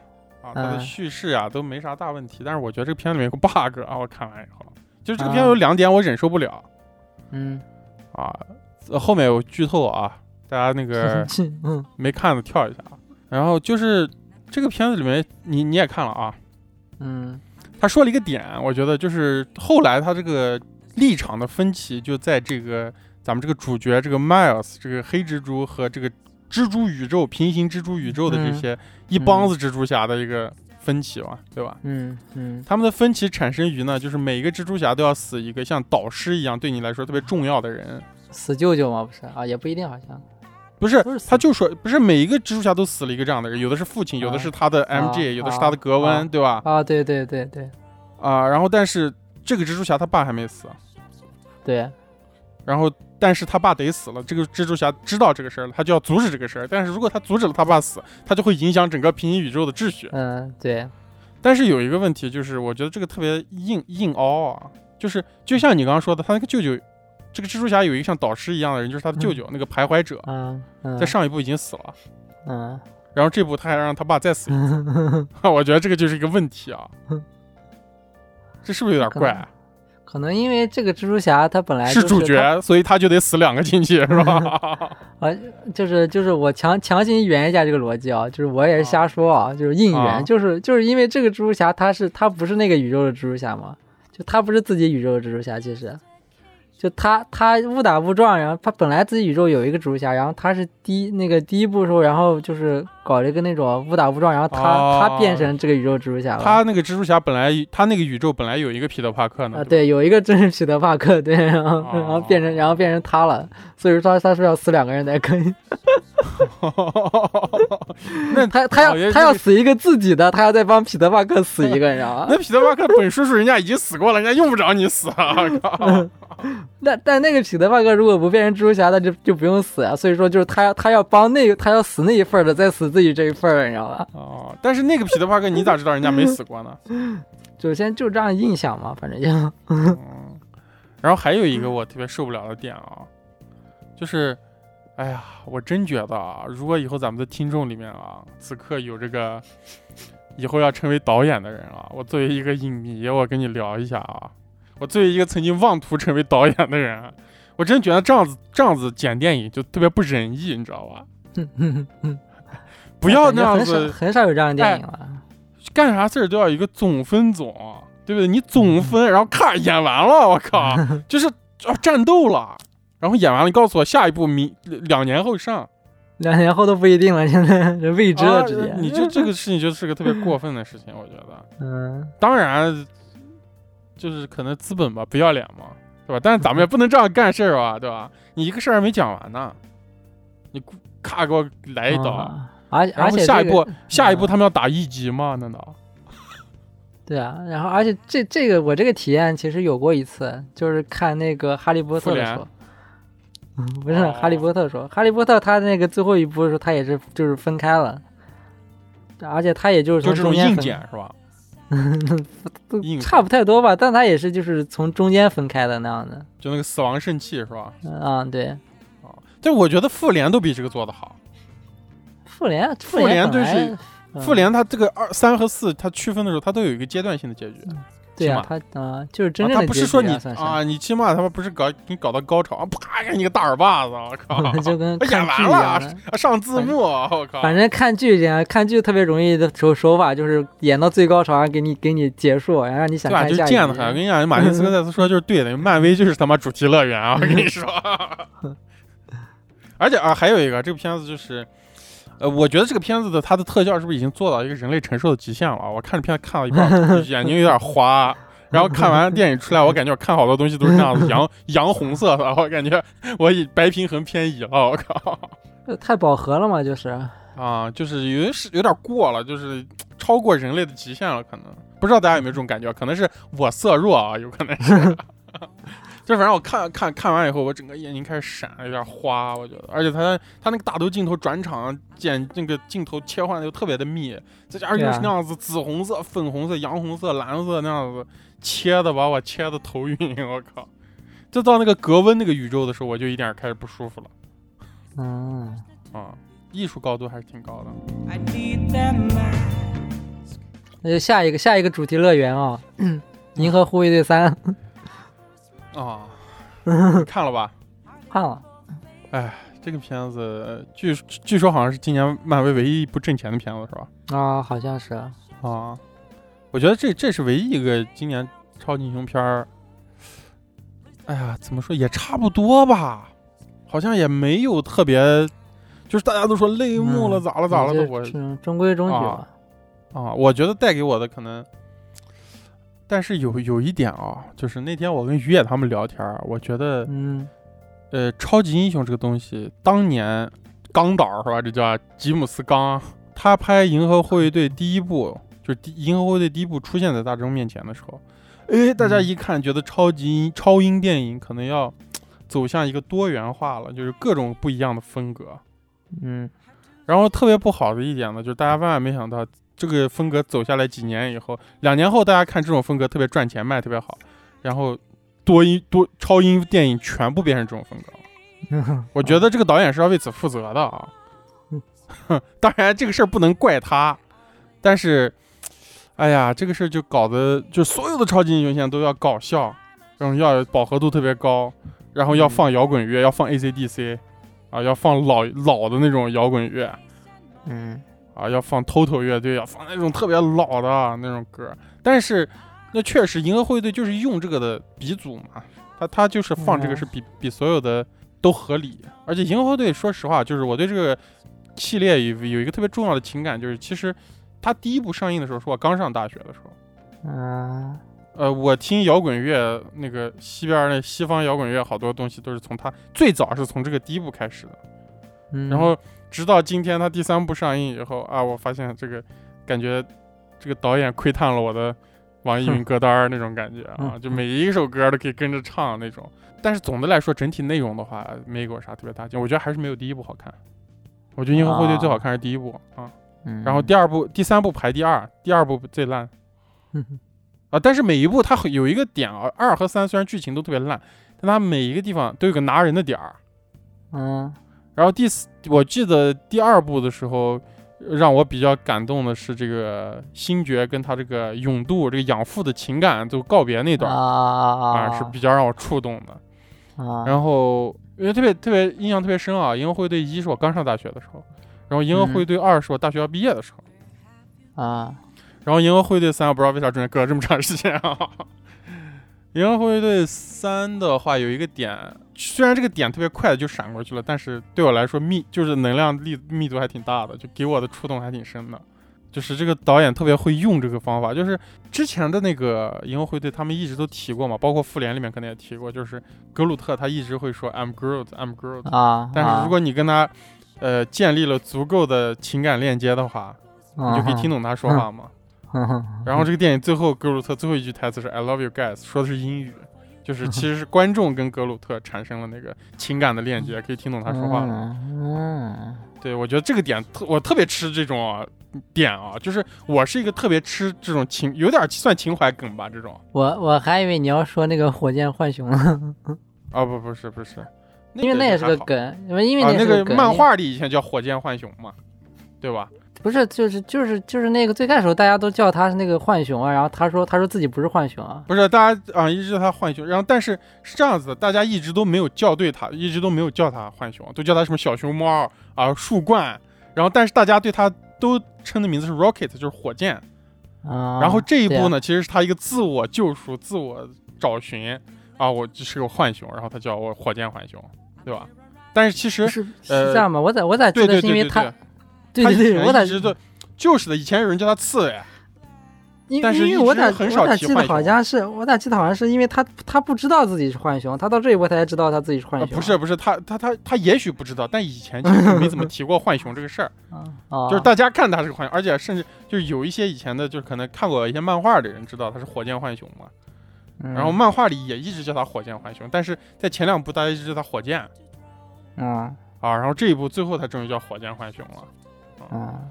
啊，它的叙事啊都没啥大问题，但是我觉得这个片子里面有个 bug 啊，我看完以后，就这个片子有两点我忍受不了。嗯，啊，后面有剧透啊，大家那个 没看的跳一下啊。然后就是这个片子里面，你你也看了啊，嗯，他说了一个点，我觉得就是后来他这个立场的分歧就在这个咱们这个主角这个 Miles 这个黑蜘蛛和这个。蜘蛛宇宙、平行蜘蛛宇宙的这些一帮子蜘蛛侠的一个分歧嘛，对吧？嗯嗯，他们的分歧产生于呢，就是每一个蜘蛛侠都要死一个像导师一样对你来说特别重要的人，死舅舅吗？不是啊，也不一定，好像不是，他就说不是每一个蜘蛛侠都死了一个这样的人，有的是父亲，有的是他的 MJ，有的是他的格温，对吧？啊，对对对对，啊，然后但是这个蜘蛛侠他爸还没死，对，然后。但是他爸得死了，这个蜘蛛侠知道这个事儿了，他就要阻止这个事儿。但是如果他阻止了他爸死，他就会影响整个平行宇宙的秩序。嗯，对。但是有一个问题，就是我觉得这个特别硬硬凹啊，就是就像你刚刚说的，他那个舅舅，这个蜘蛛侠有一个像导师一样的人，就是他的舅舅，那个徘徊者，在上一部已经死了。嗯。然后这部他还让他爸再死一次，我觉得这个就是一个问题啊。这是不是有点怪？可能因为这个蜘蛛侠他本来是主角，所以他就得死两个亲戚，是吧？啊，就是就是我强强行圆一下这个逻辑啊，就是我也是瞎说啊，就是硬圆，就是就是因为这个蜘蛛侠他是他不是那个宇宙的蜘蛛侠嘛，就他不是自己宇宙的蜘蛛侠，其实。就他他误打误撞，然后他本来自己宇宙有一个蜘蛛侠，然后他是第那个第一部时候，然后就是搞了一个那种误打误撞，然后他他变成这个宇宙蜘蛛侠了。他那个蜘蛛侠本来他那个宇宙本来有一个彼得帕克呢。啊，对，有一个真是彼得帕克，对，然后然后变成然后变成他了，所以说他他说要死两个人才可以。那他他要他要死一个自己的，他要再帮彼得帕克死一个，你知道吗？那彼得帕克本叔叔人家已经死过了，人家用不着你死啊！那但那个彼得帕克如果不变成蜘蛛侠，那就就不用死啊。所以说就是他他要帮那个他要死那一份的，再死自己这一份，你知道吧？哦，但是那个彼得帕克你咋知道人家没死过呢？首先就这样印象嘛，反正就。嗯。然后还有一个我特别受不了的点啊，就是，哎呀，我真觉得啊，如果以后咱们的听众里面啊，此刻有这个以后要成为导演的人啊，我作为一个影迷，我跟你聊一下啊。我作为一个曾经妄图成为导演的人，我真觉得这样子这样子剪电影就特别不仁义，你知道吧？不要那样子，很少有这样的电影了。干啥事儿都要一个总分总，对不对？你总分，然后咔演完了，我靠，就是要战斗了，然后演完了，你告诉我下一部明两年后上，两年后都不一定了，现在未知了，直接。你就这个事情就是个特别过分的事情，我觉得。嗯，当然。就是可能资本吧，不要脸嘛，对吧？但是咱们也不能这样干事儿吧，对吧？你一个事儿还没讲完呢，你咔给我来一刀，而而且下一步下一步他们要打一级吗？难道？对啊，然后而且这这个我这个体验其实有过一次，就是看那个哈利波特的时候，嗯，不是哈利波特说，哈利波特他那个最后一部的时候，他也是就是分开了，而且他也就是就这种硬件是吧？差不太多吧，但他也是就是从中间分开的那样的，就那个死亡圣器是吧？啊，对，啊，但我觉得复联都比这个做的好。复联，复联就是复联，它这个二三和四，它区分的时候，它都有一个阶段性的结局。对呀，他啊，就是真正的，他不是说你啊，你起码他妈不是搞给你搞到高潮，啪给你个大耳巴子，我靠，就跟演完了上字幕，我靠，反正看剧这样，看剧特别容易的手手法就是演到最高潮，然后给你给你结束，然后让你想看下一集。我跟你讲，马丁斯科塞斯说就是对的，漫威就是他妈主题乐园啊，我跟你 说。而且啊，还有一个这个片子就是，呃，我觉得这个片子的它的特效是不是已经做到一个人类承受的极限了？我看着片子看到一半，眼睛有点花。然后看完电影出来，我感觉我看好多东西都是那样子 洋洋红色的，我感觉我以白平衡偏移了，我靠！这太饱和了嘛，就是。啊，就是有是有点过了，就是超过人类的极限了，可能不知道大家有没有这种感觉？可能是我色弱啊，有可能是。就反正我看看看完以后，我整个眼睛开始闪，有点花，我觉得。而且他他那个大头镜头转场剪那个镜头切换的又特别的密，再加上又是那样子紫红色、粉红色、洋红色、蓝色那样子切的，把我切的头晕，我靠！就到那个格温那个宇宙的时候，我就一点开始不舒服了。嗯，啊，艺术高度还是挺高的。那就下一个下一个主题乐园啊，《银河护卫队三》啊，你看了吧？看了。哎，这个片子呃据据说好像是今年漫威唯一一部挣钱的片子，是吧？啊，好像是。啊，我觉得这这是唯一一个今年超级英雄片儿。哎呀，怎么说也差不多吧，好像也没有特别，就是大家都说泪目了，嗯咋了咋了的，我是中规中矩吧。啊，我觉得带给我的可能，但是有有一点啊，就是那天我跟于野他们聊天儿，我觉得嗯呃，超级英雄这个东西，当年刚导是吧？这叫吉姆斯刚，他拍《银河护卫队》第一部，就是第《银河护卫队》第一部出现在大众面前的时候，哎，大家嗯一看觉得超级英超英电影可能要走向一个多元化了，就是各种不一样的风格。嗯然后特别不好的一点呢，就是大家万万没想到，这个风格走下来几年以后，两年后大家看这种风格特别赚钱，卖特别好，然后多音多超音电影全部变成这种风格了。我觉得这个导演是要为此负责的啊。当然，这个事儿不能怪他，但是，哎呀，这个事儿就搞得就所有的超级英雄现在都要搞笑，然后要饱和度特别高，然后要放摇滚乐，要放 AC/DC，啊，要放老老的那种摇滚乐，嗯啊，要放 TOTO 乐队，要放那种特别老的那种歌。但是，那确实银河护卫队就是用这个的鼻祖嘛，他他就是放这个嗯是比比所有的都合理。而且银河护卫队，说实话，就是我对这个系列有有一个特别重要的情感，就是其实它第一部上映的时候是我刚上大学的时候。嗯呃，我听摇滚乐，那个西边那西方摇滚乐好多东西都是从它最早是从这个第一部开始的。嗯，然后直到今天他第三部上映以后啊，我发现这个感觉这个导演窥探了我的网易云歌单儿那种感觉啊，嗯就每一首歌都可以跟着唱那种。但是总的来说，整体内容的话没给我啥特别大劲，我觉得还是没有第一部好看。我觉得《银河护卫队》最好看是第一部啊，嗯然后第二部、第三部排第二，第二部最烂嗯啊。但是每一部它有一个点啊，二和三虽然剧情都特别烂，但它每一个地方都有个拿人的点儿。嗯然后第四，我记得第二部的时候，让我比较感动的是这个星爵跟他这个永度这个养父的情感就告别那段儿啊啊，是比较让我触动的。啊，然后因为特别特别印象特别深啊，《银河护卫队一》是我刚上大学的时候，然后《银河护卫队二》是我大学要毕业的时候，啊然后《银河护卫队三》我不知道为啥中间隔了这么长时间啊。《银河护卫队三》的话有一个点，虽然这个点特别快的就闪过去了，但是对我来说密就是能量力密度还挺大的，就给我的触动还挺深的。就是这个导演特别会用这个方法，就是之前的那个《银河护卫队》他们一直都提过嘛，包括复联里面可能也提过，就是格鲁特他一直会说 I'm Groot, I'm Groot，啊，但是如果你跟他呃建立了足够的情感链接的话，你你就可以听懂他说话嘛。懂然后这个电影最后格鲁特最后一句台词是 "I love you guys"，说的是英语，就是其实是观众跟格鲁特产生了那个情感的链接，可以听懂他说话了。嗯对我觉得这个点特我特别吃这种啊点啊，就是我是一个特别吃这种情，有点算情怀梗吧这种。我我还以为你要说那个火箭浣熊呢，啊 不不是不是，因为那也是个梗，因为因为啊，那个漫画里以前叫火箭浣熊嘛，对吧？不是就是就是就是那个最开始大家都叫他是那个浣熊啊，然后他说他说自己不是浣熊啊，不是，大家啊一直叫他浣熊，然后但是是这样子的，大家一直都没有叫对他，一直都没有叫他浣熊，都叫他什么小熊猫啊、树冠，然后但是大家对他都称的名字是 Rocket，就是火箭。啊，然后这一步呢，其实是他一个自我救赎、自我找寻啊，我就是个浣熊，然后他叫我火箭浣熊，对吧？但是其实是这样吗？我咋我咋对记得是因为他对对对对，对对对，我咋前一直都就是的，以前有人叫他刺猬，因但是因为我咋很少我咋记得好像是我咋记得好像是因为他他不知道自己是浣熊，他到这一步他才知道他自己是浣呃熊。不是不是，他他他他也许不知道，但以前其实没怎么提过浣熊这个事儿，啊。啊，就是大家看他是个浣熊，而且甚至就是有一些以前的，就是可能看过一些漫画的人知道他是火箭浣熊嘛，嗯然后漫画里也一直叫他火箭浣熊，但是在前两部大家一直叫他火箭。嗯啊，然后这一部最后他终于叫火箭浣熊了。嗯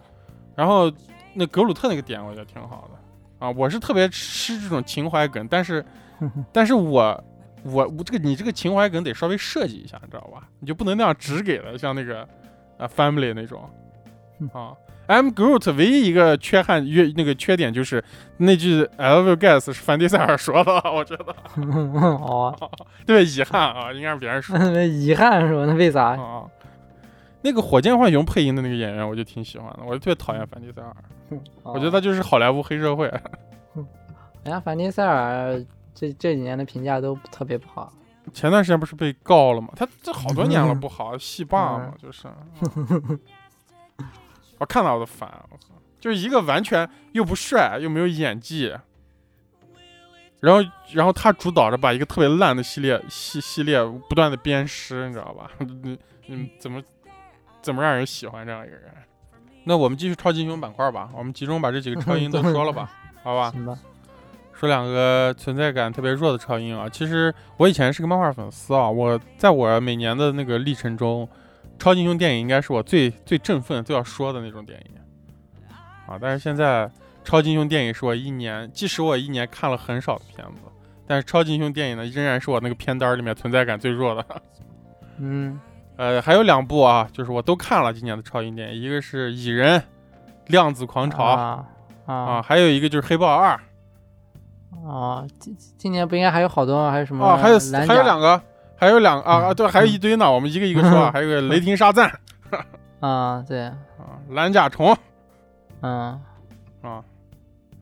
然后那格鲁特那个点我觉得挺好的啊，我是特别吃这种情怀梗，但是 但是我我我这个你这个情怀梗得稍微设计一下，你知道吧？你就不能那样直给了，像那个啊 Family 那种啊。I'm Groot 唯一一个缺憾越那个缺点就是那句 I love you guys 是范迪塞尔说的，我觉得哦，特别遗憾啊，应该是别人说遗憾是吧？那为啥？啊。那个火箭浣熊配音的那个演员，我就挺喜欢的，我就特别讨厌凡迪塞尔，我觉得他就是好莱坞黑社会。人家凡迪塞尔这这几年的评价都特别不好。前段时间不是被告了吗？他这好多年了不好，戏霸嘛，嗯就是。我看到我都烦，我操！就是一个完全又不帅又没有演技，然后然后他主导着把一个特别烂的系列系系列不断的鞭尸，你知道吧？你你，怎么怎么让人喜欢这样一个人？那我们继续超级英雄板块吧，我们集中把这几个超英都 说了吧，好吧？行吧，说两个存在感特别弱的超英啊，其实我以前是个漫画粉丝啊，我在我每年的那个历程中，超级英雄电影应该是我最最振奋、最要说的那种电影啊。但是现在超级英雄电影是我一年，即使我一年看了很少的片子，但是超级英雄电影呢，仍然是我那个片单里面存在感最弱的。嗯呃，还有两部啊，就是我都看了今年的超英电影，一个是《蚁人》《量子狂潮》啊啊，啊还有一个就是《黑豹二》啊！今今年不应该还有好多吗？还有什么？啊，还有还有两个，还有两啊啊，对，还有一堆呢，我们一个一个说啊，还有个雷霆沙赞啊，对，啊，蓝甲虫嗯啊，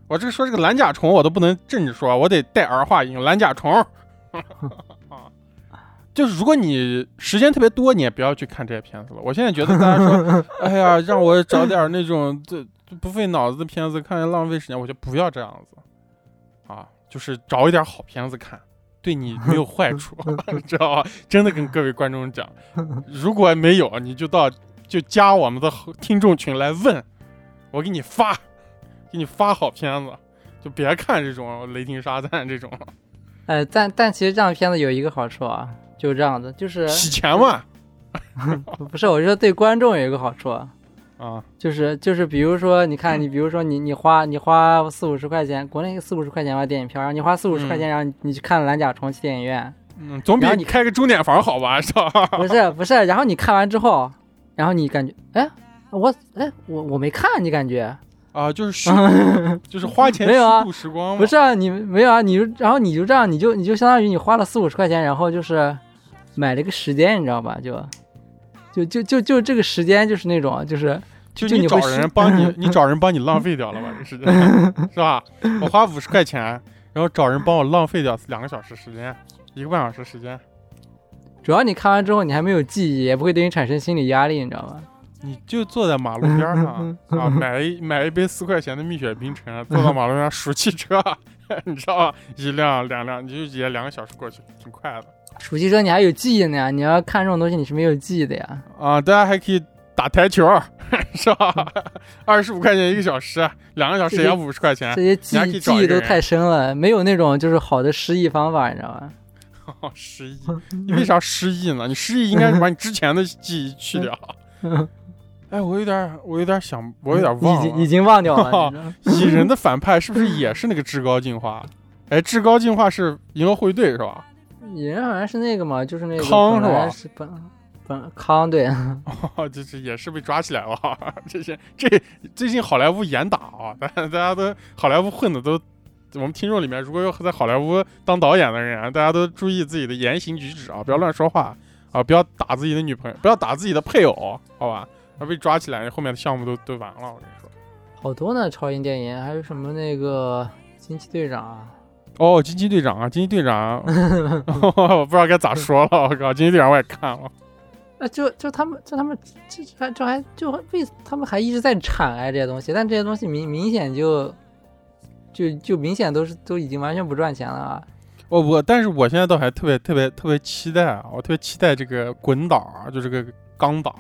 我这说这个蓝甲虫我都不能正着说，我得带儿化音，蓝甲虫啊，就是如果你时间特别多，你也不要去看这些片子了。我现在觉得大家说，哎呀，让我找点那种这不费脑子的片子看，浪费时间，我就不要这样子啊，就是找一点好片子看。对你没有坏处，知道吧？真的跟各位观众讲，如果没有，你就到就加我们的听众群来问，我给你发，给你发好片子，就别看这种雷霆沙赞这种了。呃，但但其实这样的片子有一个好处啊，就是这样子，就是洗钱嘛 不是我说对观众有一个好处啊，啊就是就是比如说，你看你比如说你你花你花四五十块钱，国内四五十块钱吧电影票，然后你花四五十块钱，然后你你去看蓝甲虫去电影院，嗯，总比你你开个钟点房好吧？是吧？不是不是，然后你看完之后，然后你感觉哎我哎我我没看，你感觉啊，就是虚，就是花钱没有啊时光。不是啊？你没有啊？你就然后你就这样，你就你就相当于你花了四五十块钱，然后就是买了个时间，你知道吧？就就就就就这个时间就是那种就是就你找人帮你，你找人帮你浪费掉了吧？这时间 是吧？我花五十块钱，然后找人帮我浪费掉两个小时时间，一个半小时时间，主要你看完之后你还没有记忆，也不会对你产生心理压力，你知道吗？你就坐在马路边上 啊，买一买一杯四块钱的蜜雪冰城，坐到马路上数汽车，你知道吧？一辆两辆，你就也两个小时过去，挺快的数汽车你还有记忆呢呀，你要看这种东西你是没有记忆的呀。啊。大家还可以打台球，是吧？二十五块钱一个小时，两个小时也要五十块钱这。些记忆都太深了，没有那种就是好的失忆方法，你知道吧？哦，失忆，你为啥失忆呢？你失忆应该是把你之前的记忆去掉。哎，我有点，我有点想，我有点忘了，经已经忘掉了。蚁人的反派是不是也是那个至高进化？哎，至高进化是银河护卫队是吧？蚁人好像是那个嘛，就是那个康是吧是本本康对，哦，这这也是被抓起来了。这些这最近好莱坞严打啊，大大家都好莱坞混的都，我们听众里面如果有在好莱坞当导演的人，大家都注意自己的言行举止啊，不要乱说话啊，不要打自己的女朋友，不要打自己的配偶，好吧？要被抓起来，后面的项目都都完了。我跟你说，好多呢，超英电影，还有什么那个惊奇队长啊，哦，惊奇队长啊，惊奇队长，我不知道该咋说了，我靠，惊奇队长我也看了，啊，就就他们就他们这这还这还就为他们还一直在产哎这些东西，但这些东西明明显就就就明显都是都已经完全不赚钱了啊。我我，但是我现在倒还特别特别特别期待啊，我特别期待这个滚导儿，就这个钢导，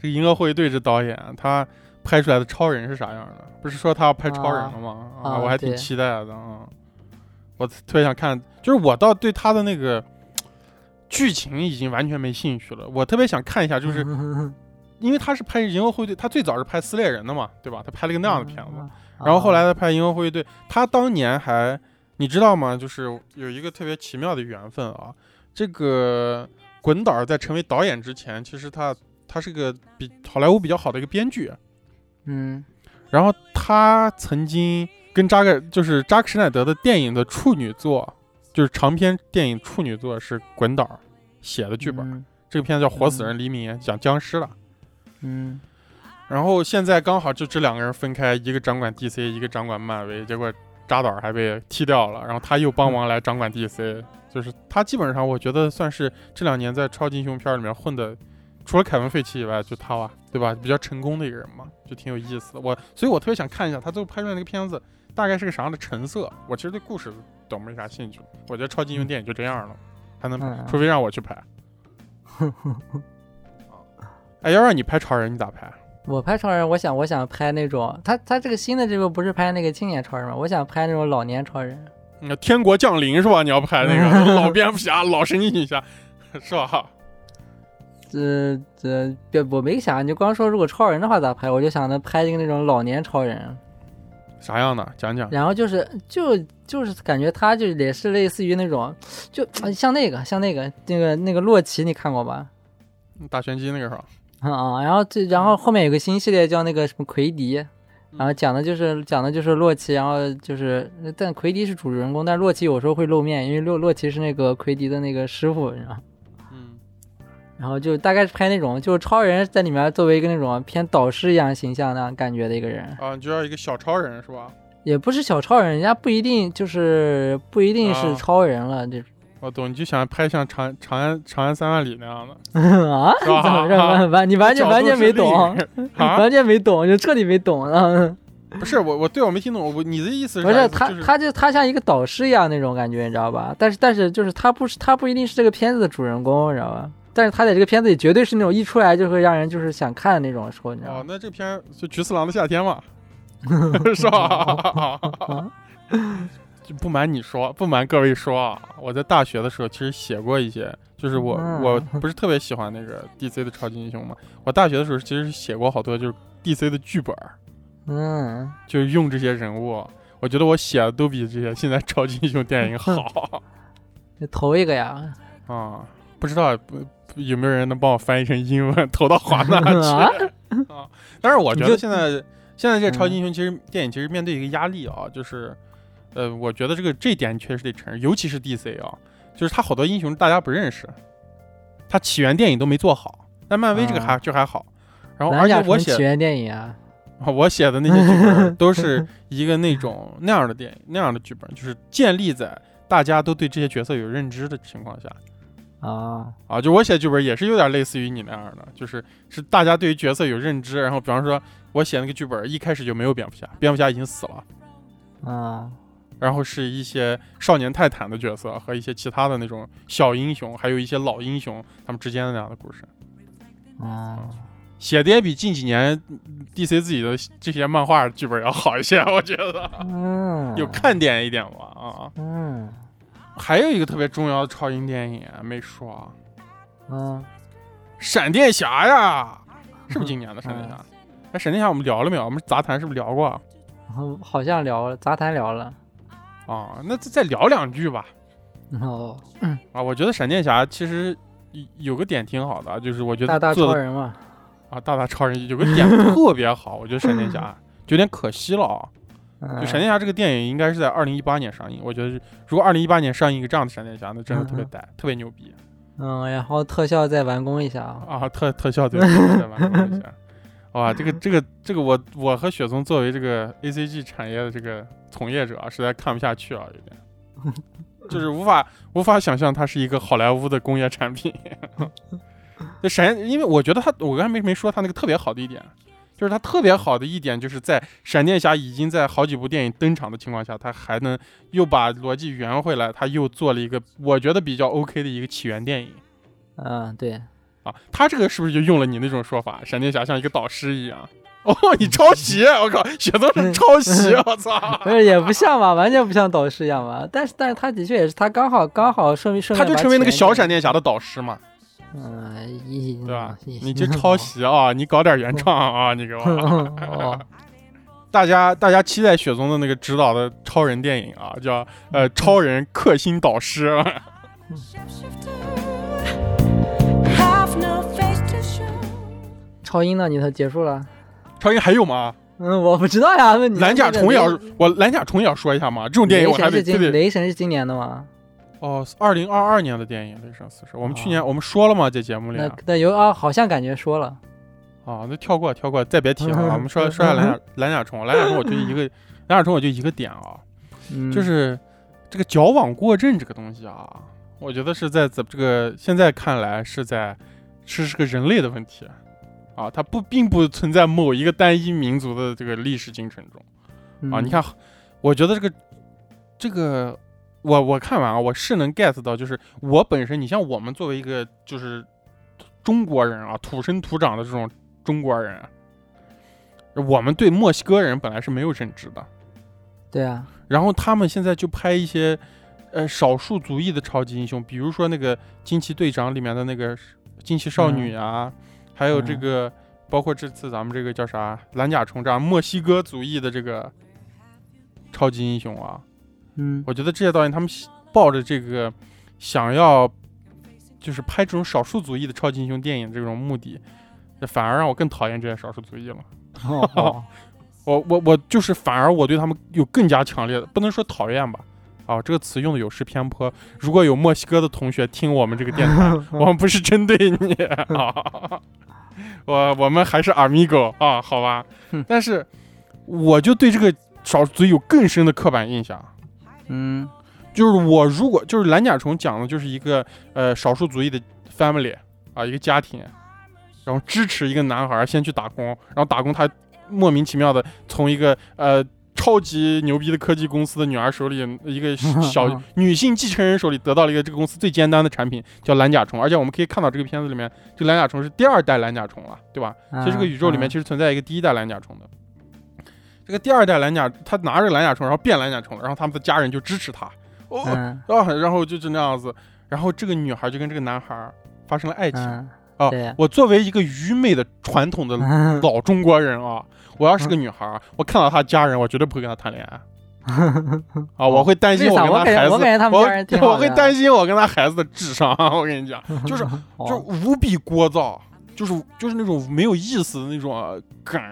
这个银河护卫队这导演他拍出来的超人是啥样的？不是说他要拍超人了吗？啊啊我还挺期待的啊。我特别想看，就是我倒对他的那个剧情已经完全没兴趣了。我特别想看一下，就是 因为他是拍银河护卫队，他最早是拍撕裂人的嘛，对吧？他拍了一个那样的片子，嗯然后后来他拍《银河护卫队》，他当年还你知道吗？就是有一个特别奇妙的缘分啊。这个滚导在成为导演之前，其实他他是个比好莱坞比较好的一个编剧。嗯然后他曾经跟扎克就是扎克施耐德的电影的处女作，就是长篇电影处女作是滚导写的剧本。嗯这个片子叫《活死人黎明》，讲僵尸的。嗯然后现在刚好就这两个人分开，一个掌管 DC，一个掌管漫威，结果扎导还被踢掉了，然后他又帮忙来掌管 DC，就是他基本上我觉得算是这两年在超级英雄片里面混的，除了凯文·费奇以外，就他吧，对吧？比较成功的一个人嘛，就挺有意思的。我所以，我特别想看一下他最后拍出来那个片子大概是个啥样的成色。我其实对故事都没啥兴趣，我觉得超级英雄电影就这样了，还能拍，嗯除非让我去拍。哎，要让你拍超人，你咋拍？我拍超人，我想我想拍那种他他这个新的这个不是拍那个青年超人吗？我想拍那种老年超人。那天国降临是吧？你要拍那个 老蝙蝠侠、老神奇女侠，是吧？这这别我没想，你就光说如果超人的话咋拍，我就想着拍一个那种老年超人，啥样的？讲讲。然后就是就就是感觉他就也是类似于那种，就呃像那个像那个那个那个洛奇，你看过吧？大拳击那个是吧？啊、啊，然后这然后后面有个新系列叫那个什么奎迪，然后讲的就是讲的就是洛奇，然后就是但奎迪是主人公，但洛奇有时候会露面，因为洛洛奇是那个奎迪的那个师傅，你知道然后就大概是拍那种，就是超人在里面作为一个那种偏导师一样形象那样感觉的一个人，啊，你就要一个小超人是吧？也不是小超人，人家不一定就是不一定是啊超人了，这我懂，你就想拍像长长安长安三万里那样的，啊，怎么着完完你完全完全没懂？完全没懂，就彻底没懂啊！不是我，我对我没听懂，我你的意思是不是他他就他像一个导师一样那种感觉，你知道吧？但是但是就是他不是他不一定是这个片子的主人公，你知道吧？但是他在这个片子里绝对是那种一出来就会让人就是想看的那种说，你知道吗哦吗？，那这片就菊次郎的夏天嘛，是吧？就不瞒你说，不瞒各位说啊，我在大学的时候其实写过一些，就是我、嗯我不是特别喜欢那个 DC 的超级英雄嘛，我大学的时候其实是写过好多就是 DC 的剧本儿，嗯，就是用这些人物，我觉得我写的都比这些现在超级英雄电影好 你投一个呀？啊。不知道不不有没有人能帮我翻译成英文，投到华纳 去啊？但是我觉得现在现在这超级嗯英雄其实电影其实面对一个压力啊，就是呃，我觉得这个这一点确实得承认，尤其是 DC 啊，就是他好多英雄大家不认识，他起源电影都没做好，但漫威这个还、啊就还好。然后而且我写起源电影啊？啊，我写的那些剧本 都是一个那种那样的电影，那样的剧本，就是建立在大家都对这些角色有认知的情况下啊，啊。就我写剧本也是有点类似于你那样的，就是是大家对于角色有认知，然后比方说我写那个剧本一开始就没有蝙蝠侠，蝙蝠侠已经死了，啊，然后是一些少年泰坦的角色和一些其他的那种小英雄，还有一些老英雄他们之间的那样的故事。啊，写的也比近几年嗯 DC 自己的这些漫画剧本要好一些，我觉得。嗯，有看点一点吧啊。嗯还有一个特别重要的超英电影没说，嗯，闪电侠呀，是不是今年的闪电侠？哎，闪电侠我们聊了没有？我们杂谈是不是聊过好像聊了杂谈聊了，哦，那再再聊两句吧。哦，啊，我觉得闪电侠其实有有个点挺好的，就是我觉得大大做超人嘛，啊，大大超人有个点特别好，我觉得闪电侠 就有点可惜了啊。嗯就闪电侠这个电影应该是在二零一八年上映，我觉得如果二零一八年上映一个这样的闪电侠，那真的特别嗯呆，特别牛逼嗯，然后特效再完工一下啊，啊！特特效对，再完工一下。哇，这个这个这个我我和雪松作为这个 A C G 产业的这个从业者啊，实在看不下去啊，有点，就是无法无法想象它是一个好莱坞的工业产品。这闪，因为我觉得他，我刚才没没说他那个特别好的一点，就是他特别好的一点，就是在闪电侠已经在好几部电影登场的情况下，他还能又把逻辑圆回来，他又做了一个我觉得比较 OK 的一个起源电影嗯，对，啊。他这个是不是就用了你那种说法，闪电侠像一个导师一样？哦，你抄袭！我靠，雪宗是抄袭！我操！不是也不像吧，完全不像导师一样吧？但是但是他的确也是，他刚好刚好顺顺他就成为那个小闪电侠的导师嘛，嗯，一对吧？你这抄袭啊！你搞点原创啊！你给我。哦，大家大家期待雪松的那个执导的超人电影啊，叫呃超人克星导师。Have no face to show. 超英呢？你它结束了？超英还有吗？嗯，我不知道呀。问你蓝甲虫也要我蓝甲虫也要说一下嘛，这种电影我还得雷神是今年的吗？哦，二零二二年的电影《雷神四十》，我们去年我们说了吗？在节目里那啊，那有啊，好像感觉说了。啊那跳过跳过，再别提了啊。我们说说下蓝 甲蓝甲虫，蓝甲虫我就一个蓝甲虫我就一个点啊，嗯，就是这个矫枉过正这个东西啊，我觉得是在怎这个现在看来是在是是个人类的问题啊，它不并不存在某一个单一民族的这个历史进程中啊。嗯你看，我觉得这个这个我我看完啊，我是能 get 到，就是我本身，你像我们作为一个就是中国人啊，土生土长的这种中国人，我们对墨西哥人本来是没有认知的。对啊，然后他们现在就拍一些呃少数族裔的超级英雄，比如说那个惊奇队长里面的那个惊奇少女啊，还有这嗯个、包括这次咱们这个叫啥蓝甲虫这样墨西哥族裔的这个超级英雄啊，嗯我觉得这些导演他们喜抱着这个想要就是拍这种少数族裔的超级英雄电影这种目的，反而让我更讨厌这些少数族裔了。哦 哦我我我就是反而我对他们有更加强烈的，不能说讨厌吧，啊，这个词用的有失偏颇。如果有墨西哥的同学听我们这个电台，我们不是针对你啊，我我们还是 amigo 啊，好吧。但是我就对这个少数族裔有更深的刻板印象，嗯就是我如果就是蓝甲虫讲的就是一个呃少数族裔的 family 啊，一个家庭，然后支持一个男孩儿先去打工，然后打工他莫名其妙的从一个呃超级牛逼的科技公司的女儿手里，一个小 女性继承人手里得到了一个这个公司最尖端的产品，叫蓝甲虫。而且我们可以看到这个片子里面，这个蓝甲虫是第二代蓝甲虫了，对吧？其实这个宇宙里面嗯其实存在一个第一代蓝甲虫的。这个第二代蓝甲，他拿着蓝甲虫，然后变蓝甲虫了，然后他们的家人就支持他，哦，嗯啊，然后就是那样子，然后这个女孩就跟这个男孩发生了爱情。嗯啊对，我作为一个愚昧的传统的嗯 老中国人啊，我要是个女孩儿，我看到她家人，我绝对不会跟她谈恋爱 啊！我会担心我跟她孩子，我我会担心我跟她孩子的智商。我跟你讲，就是哦就是无比聒噪，就是就是那种没有意思的那种呃梗，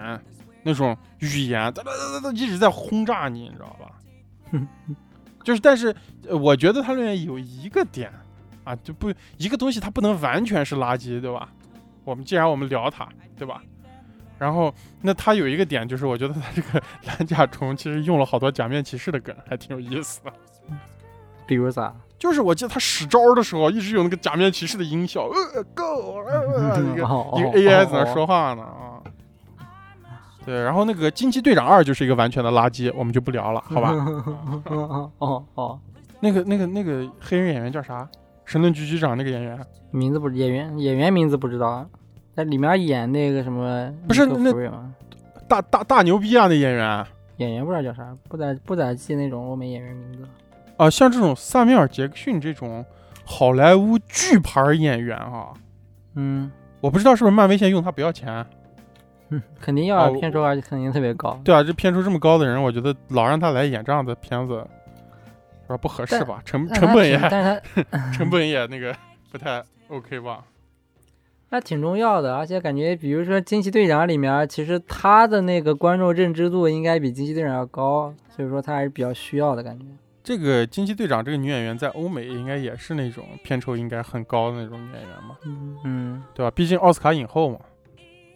那种语言，哒哒哒哒哒一直在轰炸你，你知道吧？就是，但是呃我觉得它里面有一个点啊，就不一个东西它不能完全是垃圾，对吧？我们既然我们聊它，对吧？然后那它有一个点，就是我觉得它这个 蓝甲虫其实用了好多假面骑士的梗，还挺有意思的。比如啥？就是我记得他使招的时候，一直有那个假面骑士的音效，呃，go，呃，一个 AI 哦在那说话呢啊。对，然后那个惊奇队长二就是一个完全的垃圾，我们就不聊了，好吧？哦哦哦，那个那个那个黑人演员叫啥？神盾局局长那个演员，名字不演员演员名字不知道，在里面演那个什么不是那？大大大牛逼啊！那演员演员不知道叫啥，不咋不咋记那种欧美演员名字。啊，像这种萨米尔·杰克逊这种好莱坞巨牌演员啊，嗯，我不知道是不是漫威现在用他不要钱。肯定要片酬，而且肯定特别高。对啊，这片酬这么高的人，我觉得老让他来演这样的片子，是吧？不合适吧？成成本也但是他 成本也那个不太 OK 吧？那挺重要的，而且感觉比如说《惊奇队长》里面，其实他的那个观众认知度应该比《惊奇队长》要高，所以说他还是比较需要的感觉。这个惊奇队长这个女演员在欧美应该也是那种片酬应该很高的那种女演员嘛，嗯对吧？毕竟奥斯卡影后嘛。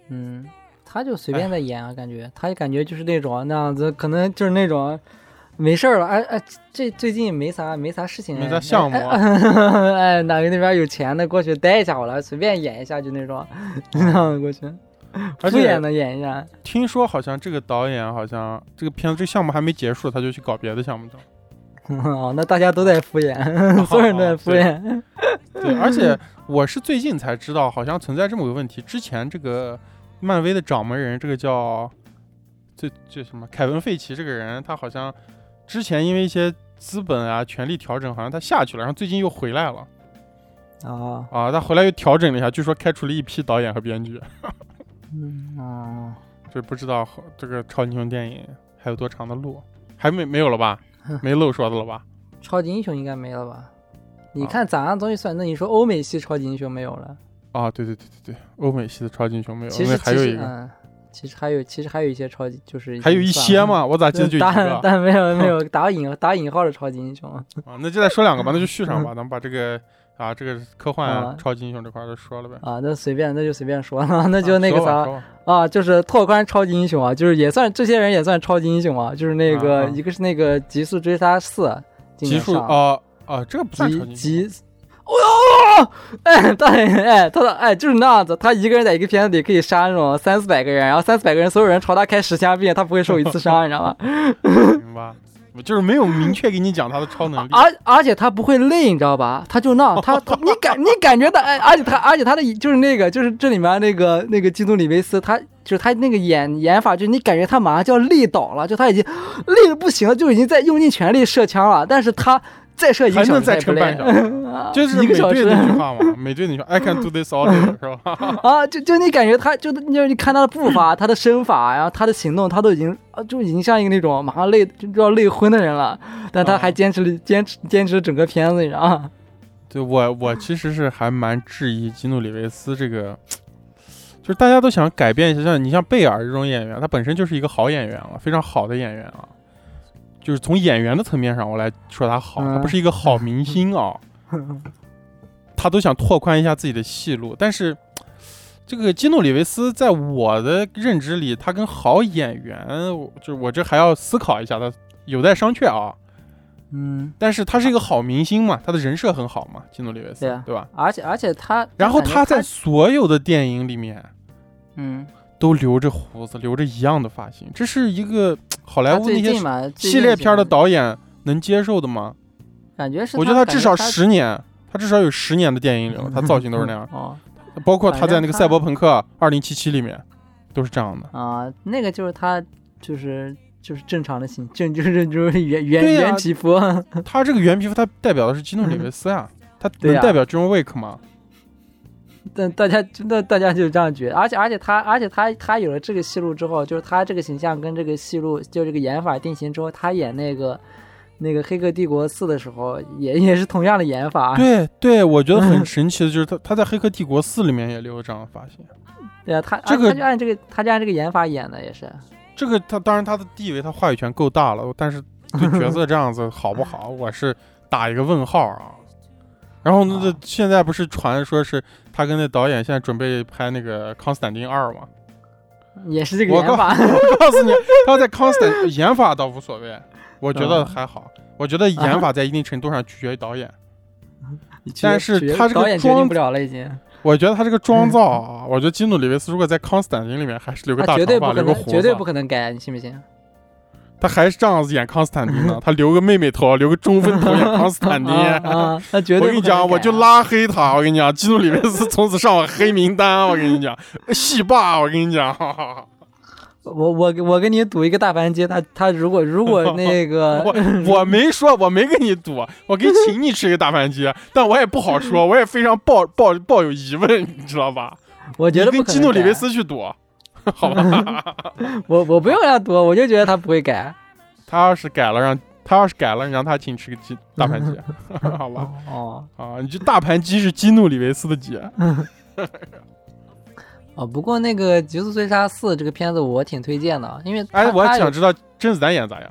嗯，他就随便在演啊，感觉他感觉就是那种那样子，可能就是那种没事儿了，哎哎，这最近没啥没啥事情，没啥项目啊哎，哎哪个那边有钱的过去待一下好了，随便演一下就那种，那样过去敷衍的演一下。听说好像这个导演好像这个片子这个项目还没结束，他就去搞别的项目去了。哦，那大家都在敷衍，所有人都在敷衍。对，而且我是最近才知道，好像存在这么个问题。之前这个漫威的掌门人，这个叫这这什么凯文·费奇这个人，他好像之前因为一些资本啊、权力调整，好像他下去了，然后最近又回来了啊，啊。他回来又调整了一下，据说开除了一批导演和编剧。嗯啊，这不知道这个超级英雄电影还有多长的路，还没没有了吧？没漏说的了吧？超级英雄应该没了吧？你啊看咋样东西算？那你说欧美系超级英雄没有了？啊，对对对对对，欧美系的超级英雄没有，其那实还有一个，嗯，其实还有其实还有一些超级就是还有一些嘛，我咋记得就一但个？但没有没有打引打引号的超级英雄。啊，那就再说两个吧，那就续上吧，咱们把这个啊，这个科幻啊超级英雄这块儿都说了呗。啊，那随便，那就随便说了，那就那个啥啊就是拓宽超级英雄啊，就是也算这些人也算超级英雄啊，就是那个、一个是那个极速追杀四，极速啊啊，这个不算超级哦哟，哎，他哎他的哎就是那样子，他一个人在一个片子里可以杀那种三四百个人，然后三四百个人所有人朝他开十枪毙，他不会受一次伤，你知道吗？明白？我就是没有明确给你讲他的超能力。而而且他不会累，你知道吧？他就那他他你感你感觉到哎，而且他而且他的就是那个就是这里面那个那个基努里维斯，他就是他那个演演法，就你感觉他马上就要累倒了，就他已经累的不行了，就已经在用尽全力射枪了，但是他再射一个小时再撑半小时，啊 就是美一个小时队那句话嘛，美队那句话，I can do this all day，是吧？啊，就就你感觉他就就是你看他的步伐、他的身法，然后他的行动，他都已经啊就已经像一个那种马上累就就要累昏的人了，但他还啊坚持了坚持坚持整个片子，你知道吗？对我，我其实是还蛮质疑基努里维斯这个，就是大家都想改变一下，像你像贝尔这种演员，他本身就是一个好演员了，非常好的演员啊。就是从演员的层面上，我来说他好，他嗯不是一个好明星啊，他都想拓宽一下自己的戏路，但是。这个基努里维斯在我的认知里，他跟好演员，就是我这还要思考一下，他有待商榷啊。嗯，但是他是一个好明星嘛，他的人设很好嘛，基努里维斯，对啊对吧？而且而且他，然后他在所有的电影里面嗯，都留着胡子，留着一样的发型，这是一个 好莱坞那些系列片的导演能接受的吗？感觉是，我觉得他至少十年，他至少有十年的电影里了，他造型都是那样，哦。包括他在那个《赛博朋克二零七七》里面都是这样的。啊，那个就是他就是就是正常的形，正就是就是原原对呀。原皮肤，他这个原皮肤，他代表的是基努里维斯啊，他能代表 John Wick 吗？但大家真的大家就这样觉得，而且而且他而且他他有了这个戏路之后，就是他这个形象跟这个戏路就这个演法定型之后，他演那个那个《黑客帝国四》的时候，也也是同样的演法。对对，我觉得很嗯神奇的就是他他在《黑客帝国四》里面也留了这样的发型。对啊，他这个他就按这个他就按这个演法演的也是。这个他当然他的地位，他话语权够大了，但是对角色这样子好不好，我是打一个问号啊。然后那，现在不是传说是他跟那导演现在准备拍那个《康斯坦丁二》吗？也是这个演法，我告诉你，他在康斯坦演法倒无所谓，我觉得啊还好。我觉得演法在一定程度上取决于导演。但是他这个导演决定不了了，已经，我觉得他这个妆造啊，我觉得基努里维斯如果在康斯坦丁里面还是留个大长发，绝对不可能，留个胡子绝对不，可能改，你信不信？他还是这样子演康斯坦丁呢。他留个妹妹头，留个中分头演康斯坦丁。啊啊，那绝对我跟你讲，我就拉黑他。我跟你讲，基努里维斯从此上我黑名单。我跟你讲，戏霸。我跟你讲，我我我跟你赌一个大盘鸡，他他如果如果那个我我没说，我没跟你赌，我可以请你吃一个大盘鸡，但我也不好说，我也非常抱抱抱有疑问，你知道吧？我觉得跟基努里维斯去赌，好吧？我我不用让他读，我就觉得他不会改。他要是改了，让他要是改了，你让他请吃个鸡大盘鸡，好吧？哦啊，你这大盘鸡是激怒李维斯的鸡，哦，不过那个《极速追杀四》这个片子我挺推荐的，因为它哎，我想知道甄子丹演咋样？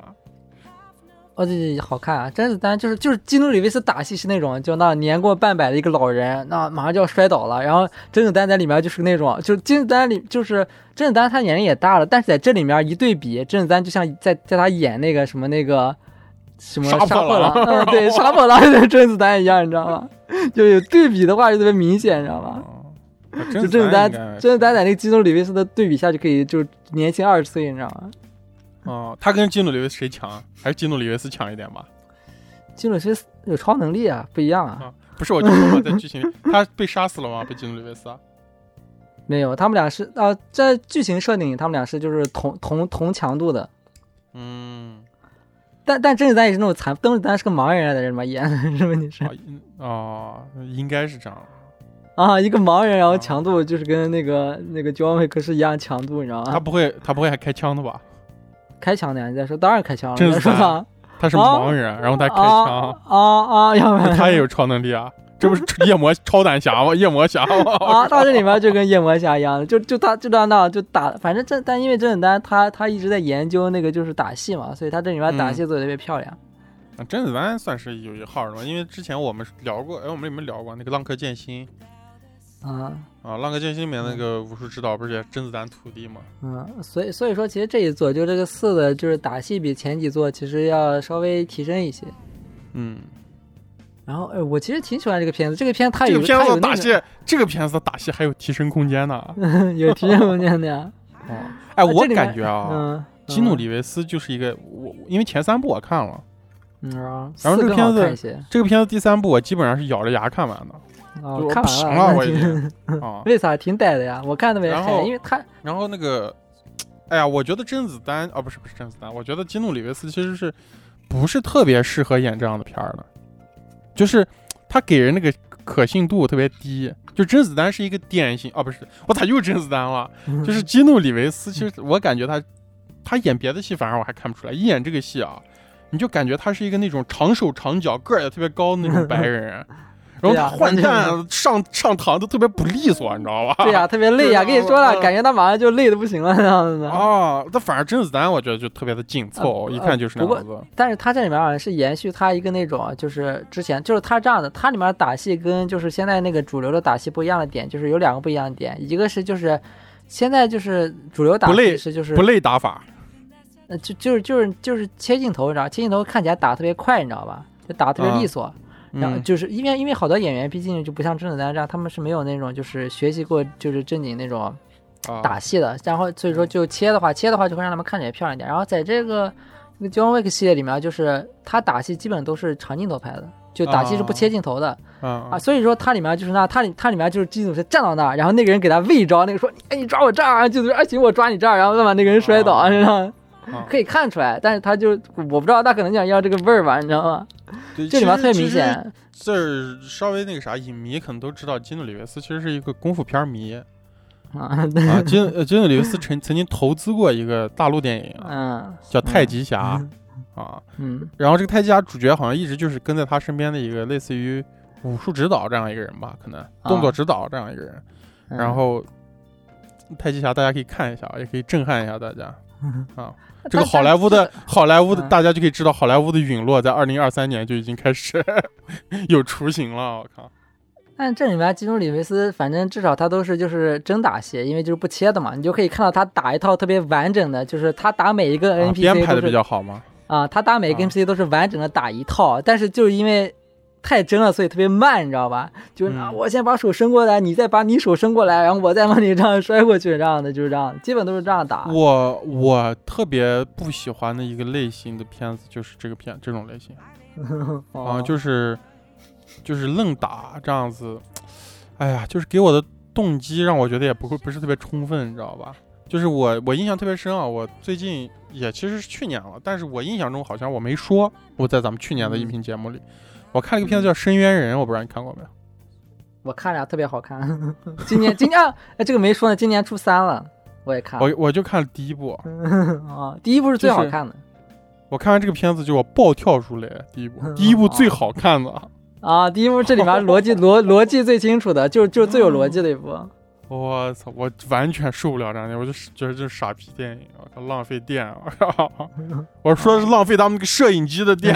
哦，对对，对好看啊！甄子丹就是就是基努里维斯打戏是那种，就那年过半百的一个老人，那马上就要摔倒了，然后甄子丹在里面就是那种，就是甄子丹里就是甄子丹他年龄也大了，但是在这里面一对比，甄子丹就像在在他演那个什么那个什么杀破破狼，嗯，对，杀破狼跟甄子丹一样，你知道吗？就有对比的话就特别明显，你知道吗？甄子丹，甄子丹在那个基努里维斯的对比下就可以就年轻二十岁，你知道吗？哦，他跟基努里维斯谁强？还是基努里维斯强一点吧？基努里维斯有超能力啊，不一样啊。啊，不是，我就说在剧情，他被杀死了吗？被基努里维斯啊？没有，他们俩是啊，在剧情设定，他们俩是就是同同同强度的。嗯，但但甄子丹也是那种残，甄子丹是个盲人来的人嘛，演的 是问题是哦，应该是这样。啊，一个盲人，然后啊强度就是跟那个那个焦维克是一样强度，你知道吗？他不会，他不会还开枪的吧？开枪的呀，你再说，当然开枪了，甄子丹？他是啊盲人，然后他开枪，啊啊啊！要不然他也有超能力啊？这不是夜魔超胆侠吗？夜魔侠吗？啊，他这里面就跟夜魔侠一样，就就他就到那就打，反正这但因为甄子丹他他一直在研究那个就是打戏嘛，所以他这里面打嗯戏做的特别漂亮。啊甄子丹算是有一号的嘛，因为之前我们聊过，哎，我们有没有聊过那个《浪客剑心》啊啊？《浪客剑心》里面那个武术指导不是也甄子丹徒弟吗？嗯，所以所以说其实这一座就这个四的就是打戏比前几座其实要稍微提升一些。嗯，然后哎，我其实挺喜欢这个片子，这个片它这个片子打戏，这个片子的打戏还有提升空间呢。有提升空间的呀。哦，哎，我感觉啊，嗯，基努里维斯就是一个我，因为前三部我看了，嗯，啊，然后这个片子这个片子第三部我基本上是咬着牙看完的哦，就看不了，我已经 啊。为啥挺呆的呀？我看的没嗨，然后因为他然后那个，哎呀，我觉得甄子丹啊，不是不是甄子丹，我觉得基努里维斯其实是不是特别适合演这样的片儿的，就是他给人那个可信度特别低。就甄子丹是一个典型，哦，不是，我咋又甄子丹了？就是 基努里维斯，其实我感觉他他演别的戏反而我还看不出来，一演这个戏啊，你就感觉他是一个那种长手长脚、个儿也特别高的那种白人。然后他换弹上上膛都特别不利索，你知道吧？对呀，特别累呀，对跟你说了，嗯感觉他马上就累的不行了那样子的。哦，他反而甄子丹我觉得就特别的紧凑，呃一看就是那不样子。但是他这里面好像是延续他一个那种，就是之前就是他这样的，他里面打戏跟就是现在那个主流的打戏不一样的点，就是有两个不一样的点，一个是就是现在就是主流打不累戏是就是不累打法，呃就就是就是就是切镜头，你知道，切镜头看起来打特别快，你知道吧？就打特别利索。然后嗯。就是因为因为好多演员毕竟就不像甄子丹这样，他们是没有那种就是学习过就是正经那种啊打戏的，然后所以说就切的话，切的话就会让他们看起来漂亮一点。然后在这个那个 John Wick 系列里面，就是他打戏基本都是长镜头拍的，就打戏是不切镜头的啊啊。所以说它里面就是那它里它里面就是基努是站到那儿，然后那个人给他喂招，那个说哎你抓我这儿啊，就是哎行我抓你这儿，然后再把那个人摔倒，啊你知道可以看出来，但是他就我不知道他可能想要这个味儿吧，你知道吗？对这里面特别明。显。这儿稍微那个啥，影迷可能都知道，金努里维斯其实是一个功夫片迷啊，啊。金呃金努里维斯曾曾经投资过一个大陆电影嗯叫《太极侠》啊，嗯然后这个太极侠主角好像一直就是跟在他身边的一个类似于武术指导这样一个人吧，可能动作指导这样一个人。嗯，然后太极侠大家可以看一下，也可以震撼一下大家。但 这个好莱坞的好莱坞的，嗯大家就可以知道好莱坞的陨落在二零二三年就已经开始 有雏形了。我靠，但这里面基努里维斯，反正至少他都是就是真打戏，因为就是不切的嘛，你就可以看到他打一套特别完整的，就是他打每一个啊编 NPC 排的比较好吗？啊，他打每一个啊 NPC 都是完整的打一套，但是就是因为太真了，所以特别慢，你知道吧？就是我先把手伸过来，你再把你手伸过来，然后我再往你这样摔过去，这样的就是这样，基本都是这样打。我我特别不喜欢的一个类型的片子就是这个片这种类型 啊，哦就是就是愣打这样子。哎呀，就是给我的动机让我觉得也不会不是特别充分，你知道吧？就是我我印象特别深啊，我最近也其实是去年了，但是我印象中好像我没说，我在咱们去年的音频节目里，我看了一个片子叫《深渊人》，我不知道你看过没有？我看了特别好看，今年今年啊，哎这个没说呢，今年初三了，我也看了。我我就看了第一部，啊，第一部是最好看的。我看完这个片子就我暴跳如雷，第一部。第一部最好看的，啊，第一部这里面逻辑逻逻辑最清楚的，就就最有逻辑的一部。我操，我完全受不了这样的，我就觉得这是傻逼电影，我靠，浪费电，我靠，我说的是浪费他们那个摄影机的电，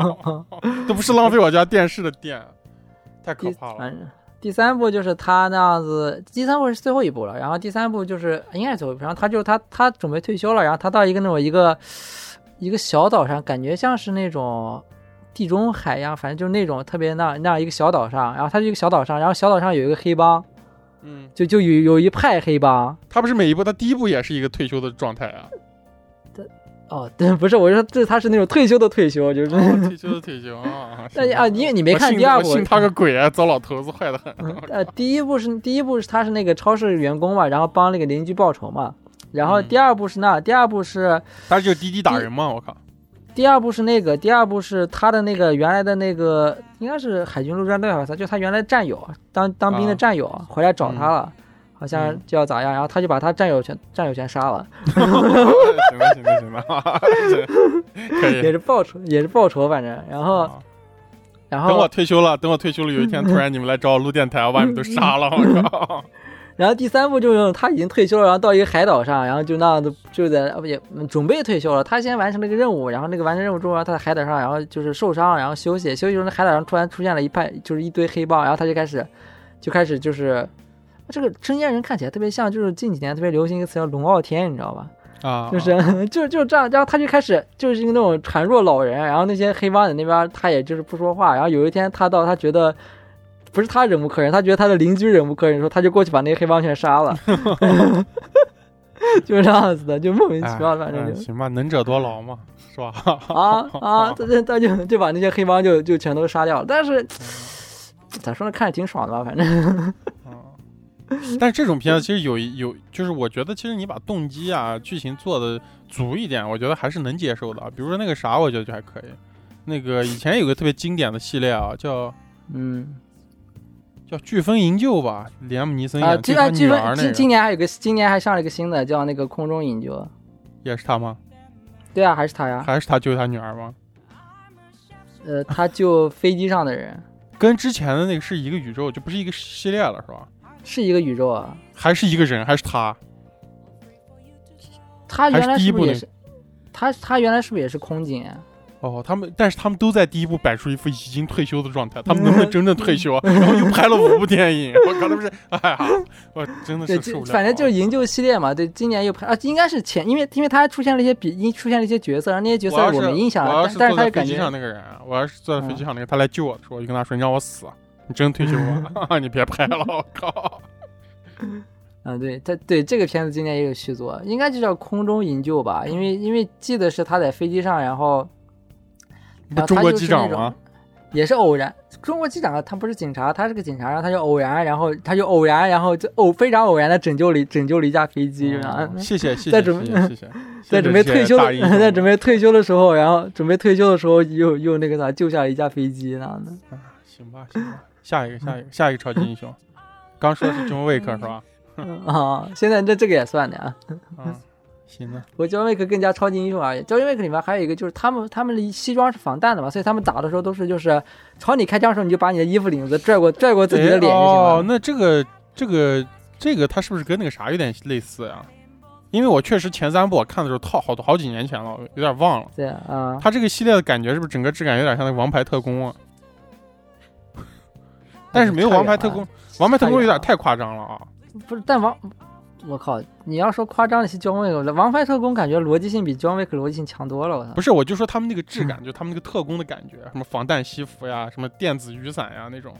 都不是浪费我家电视的电，太可怕了。第三部就是他那样子，第三部是最后一部了，然后第三部就是应该是最后一部，然后他就他他准备退休了，然后他到一个那种一个。一个小岛上，感觉像是那种地中海一样，反正就是那种特别那那样一个小岛上，然后他一个小岛上，然后小岛上有一个黑帮，嗯，就就有有一派黑帮。他不是每一部，他第一部也是一个退休的状态啊，哦，对，不是，我是说这他是那种退休的退休，就是。哦退休的退休啊。但啊，因为你没看第二部，信他个鬼啊！糟老头子坏的很。呃，第一部是第一部是他是那个超市员工嘛，然后帮那个邻居报仇嘛。然后嗯第二部是那，第二部是他就滴滴打人嘛，我靠。第二部是那个，第二部是他的那个原来的那个应该是海军陆战队吧，他就他原来战友，当当兵的啊战友、回来找他了，好像嗯就要咋样，然后他就把他战友全战友全杀了，行吧行吧行吧，可以。也是报仇也是报仇，反正然后然后等我退休了，等我退休了，有一天突然你们来找我录电台，我把你们都杀了，我靠！然后第三部就是他已经退休了，然后到一个海岛上，然后就那样子就在呃不也嗯准备退休了。他先完成了一个任务，然后那个完成任务之后，他在海岛上，然后就是受伤，然后休息。休息的时候，那海岛上突然出现了一派，就是一堆黑帮，然后他就开始就开始就是这个成年人看起来特别像，就是近几年特别流行一个词叫龙傲天，你知道吧？啊，就是就就这样，然后他就开始就是一个那种孱弱老人，然后那些黑帮在那边他也就是不说话，然后有一天他到他觉得不是他忍无可忍，他觉得他的邻居忍无可忍说，他就过去把那些黑帮全杀了，就是这样子的，就莫名其妙，反正就。哎行吧，能者多劳嘛，是吧？啊啊！他就他就就把那些黑帮就就全都杀掉了，但是咋说呢，看着挺爽的吧，反正嗯，但是这种片子其实有一有，就是我觉得其实你把动机啊、剧情做的足一点，我觉得还是能接受的。比如说那个啥，我觉得就还可以。那个以前有个特别经典的系列啊，叫嗯叫《飓风营救》吧，连姆尼森啊，演今啊今就他女儿那今今，年还有个今年还上了一个新的叫那个空中营救，也是他吗？对啊，还是他呀，还是他救他女儿吗？呃，他救飞机上的人。跟之前的那个是一个宇宙，就不是一个系列了，是吧？是一个宇宙啊。还是一个人，还是他？他原来是不是也是？他他原来是不是也是空警？哦，他们，但是他们都在第一部摆出一副已经退休的状态，他们能不能真正退休啊？然后又拍了五部电影，我靠，那不是，哎呀，我真的，是受不了。就反正就是营救系列嘛。对，今年又拍啊，应该是前，因为因为他还出现了一些比，因出现了一些角色，然后那些角色我要是我没印象了，但是他就感觉机上那个人，我要是坐在飞嗯机上那个，他来救我的时候，我就跟他说：“你让我死，你真退休吗？你别拍了，我靠！嗯，对，他对这个片子今年也有续作，应该就叫空中营救吧，因为因为记得是他在飞机上，然后中国机长吗？也是偶然，中国机长他不是警察，他是个警察，然后他就偶然，然后他就偶然，然后就偶非常偶然的拯救了拯救了一架飞机，然后嗯谢谢 谢谢 在准备谢谢谢谢，在准备退休 在准备退休的时候，然后准备退休的时候又又那个啥救下了一架飞机那样的。行吧行吧，下一个下一个下一个超级英雄，刚说的是 John Wick 是吧？啊，现在这这个也算的啊。嗯，行的，我焦威克更加超级英雄而已。焦威克里面还有一个就是他们他们的西装是防弹的嘛，所以他们打的时候都是就是朝你开枪的时候，你就把你的衣服领子拽过拽过自己的脸就行了。哦，那这个这个这个，它是不是跟那个啥有点类似呀？因为我确实前三部我看的时候，套好多好几年前了，有点忘了。对啊，它这个系列的感觉是不是整个质感有点像那个《王牌特工》啊？但是没有《王牌特工》，《王牌特工》有点太夸张了啊！不是，但王，我靠，你要说夸张的是焦威克，王牌特工感觉逻辑性比焦威克逻辑性强多了，我操不。是，我就说他们那个质感，就他们那个特工的感觉，什么防弹西服呀，什么电子雨伞呀那种，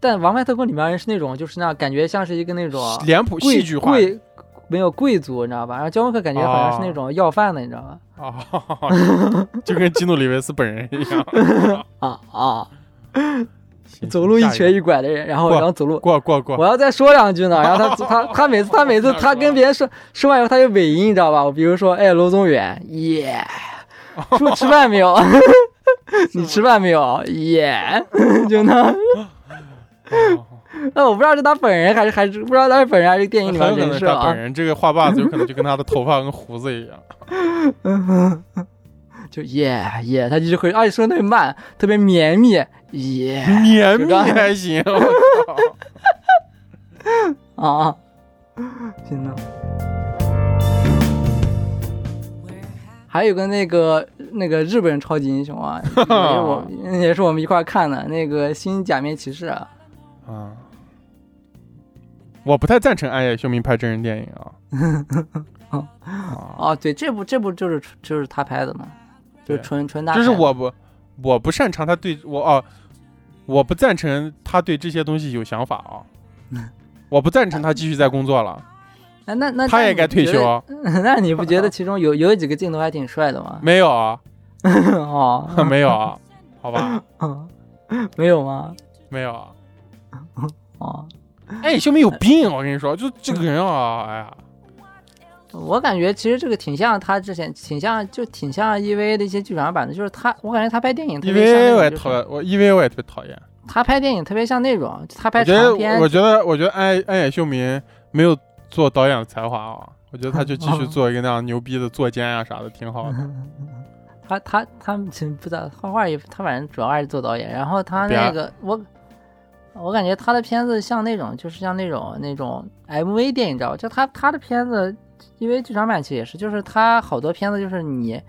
但王牌特工里面人是那种就是那感觉像是一个那种脸谱戏剧化贵没有贵族，你知道吧？然后焦威克感觉好像是那种要饭的，你知道吧？啊，就跟基努里维斯本人一样。啊 啊，行 走路一瘸一拐的人，然后然后走路。过过过我要再说两句呢，然后他 他他每次他每次他跟别人说说完以后，他有尾音，你知道吧？我比如说，哎，罗宗远，耶，说吃饭没有？你吃饭没有？耶，就那。哦那我不知道是他本人还是还是不知道他是本人还是电影里面可能人设啊是他本。人这个画把子，有可能就跟他的头发跟胡子一样。就耶耶，他一直会，而且说的特别慢，特别绵密，耶绵密还行，我靠 啊，行的。还有个那个那个日本超级英雄啊，也是我 也是我们一块看的那个新假面骑士啊，啊！我不太赞成暗夜秀明拍真人电影啊。啊，哦，对，这部这部就是就是他拍的嘛，对纯纯大就是我不我不擅长他对我哦，我不赞成他对这些东西有想法啊。我不赞成他继续在工作了，那那那他也该退休。那你不觉得 其中有有几个镜头还挺帅的吗？没有啊，哦，没有啊，好吧，没有吗？没有啊。哦，哎，秀明有病，我跟你说，就这个人啊，哎呀，我感觉其实这个挺像他之前，挺像就挺像 EVA 的一些剧场版的，就是他，我感觉他拍电影特因别像为我也讨厌我 EVA 我也特别讨厌。他拍电影特别像那种，他拍我觉长片得，我觉得，我觉得安安野秀明没有做导演的才华啊，我觉得他就继续 做一个那样牛逼的作监啊啥的，挺好的。他他他们不知道画画也，他反正主要还是做导演。然后他那个我我感觉他的片子像那种，就是像那种那种 MV 电影，你知道吧？就他他的片子，因为剧场版其实也是，就是它好多片子就是你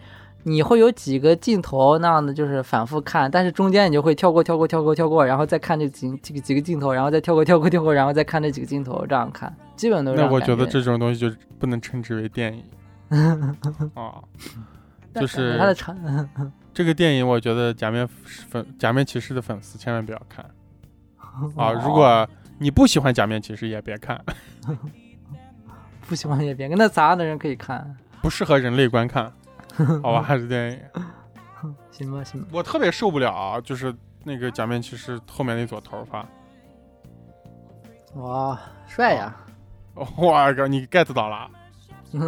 你会有几个镜头那样的，就是反复看，但是中间你就会跳过跳过跳过跳过，然后再看这几这个几个镜头，然后再跳过跳过跳过，然后再看这几个镜头，这样看，基本都是那我觉得这种东西就不能称之为电影 啊。就是他的长，这个电影，我觉得假面粉假面骑士的粉丝千万不要看 啊！如果你不喜欢假面骑士，也别看，不喜欢也别跟那杂的人可以看，不适合人类观看，好吧？还是电影行吧行吧。我特别受不了啊，就是那个假面骑士后面那撮头发，哇，帅呀！我靠，你 get 到了？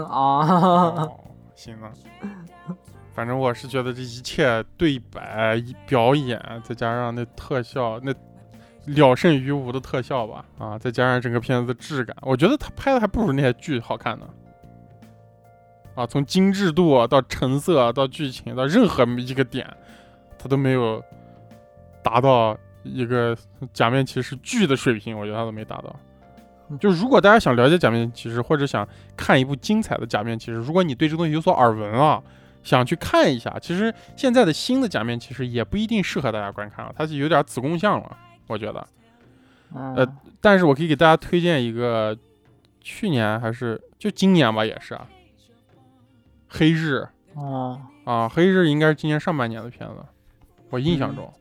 啊，哦，行了。反正我是觉得这一切对白、一表演，再加上那特效，那了胜于无的特效吧，啊，再加上整个片子的质感，我觉得他拍的还不如那些剧好看呢。啊，从精致度到成色到剧情到任何一个点，他都没有达到一个假面骑士剧的水平，我觉得他都没达到。就如果大家想了解假面骑士，或者想看一部精彩的假面骑士，如果你对这东西有所耳闻啊，想去看一下，其实现在的新的假面骑士也不一定适合大家观看啊，它是有点子宫向了，我觉得。嗯呃但是我可以给大家推荐一个，去年还是就今年吧，也是啊，黑日哦，啊，黑日应该是今年上半年的片子，我印象中、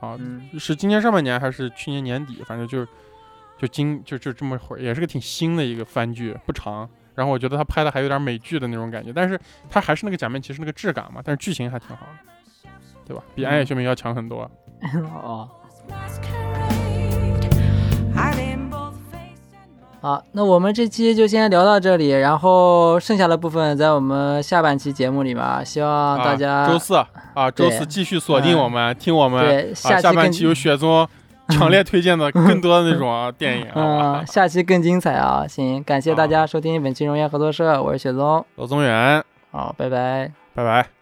啊，嗯是今年上半年还是去年年底，反正就就今就就这么会儿，也是个挺新的一个番剧，不长。然后我觉得他拍的还有点美剧的那种感觉，但是他还是那个假面骑士那个质感嘛，但是剧情还挺好的，对吧？比《暗夜凶明》要强很多。哦.好，那我们这期就先聊到这里，然后剩下的部分在我们下半期节目里面，希望大家、啊、周四啊，周四继续锁定我们，听我们下下半期有雪宗强烈推荐的更多的那种啊 电影，好吧嗯，？下期更精彩啊！行，感谢大家收听本期荣源合作社，我是雪宗，罗宗远，好，拜拜。拜拜。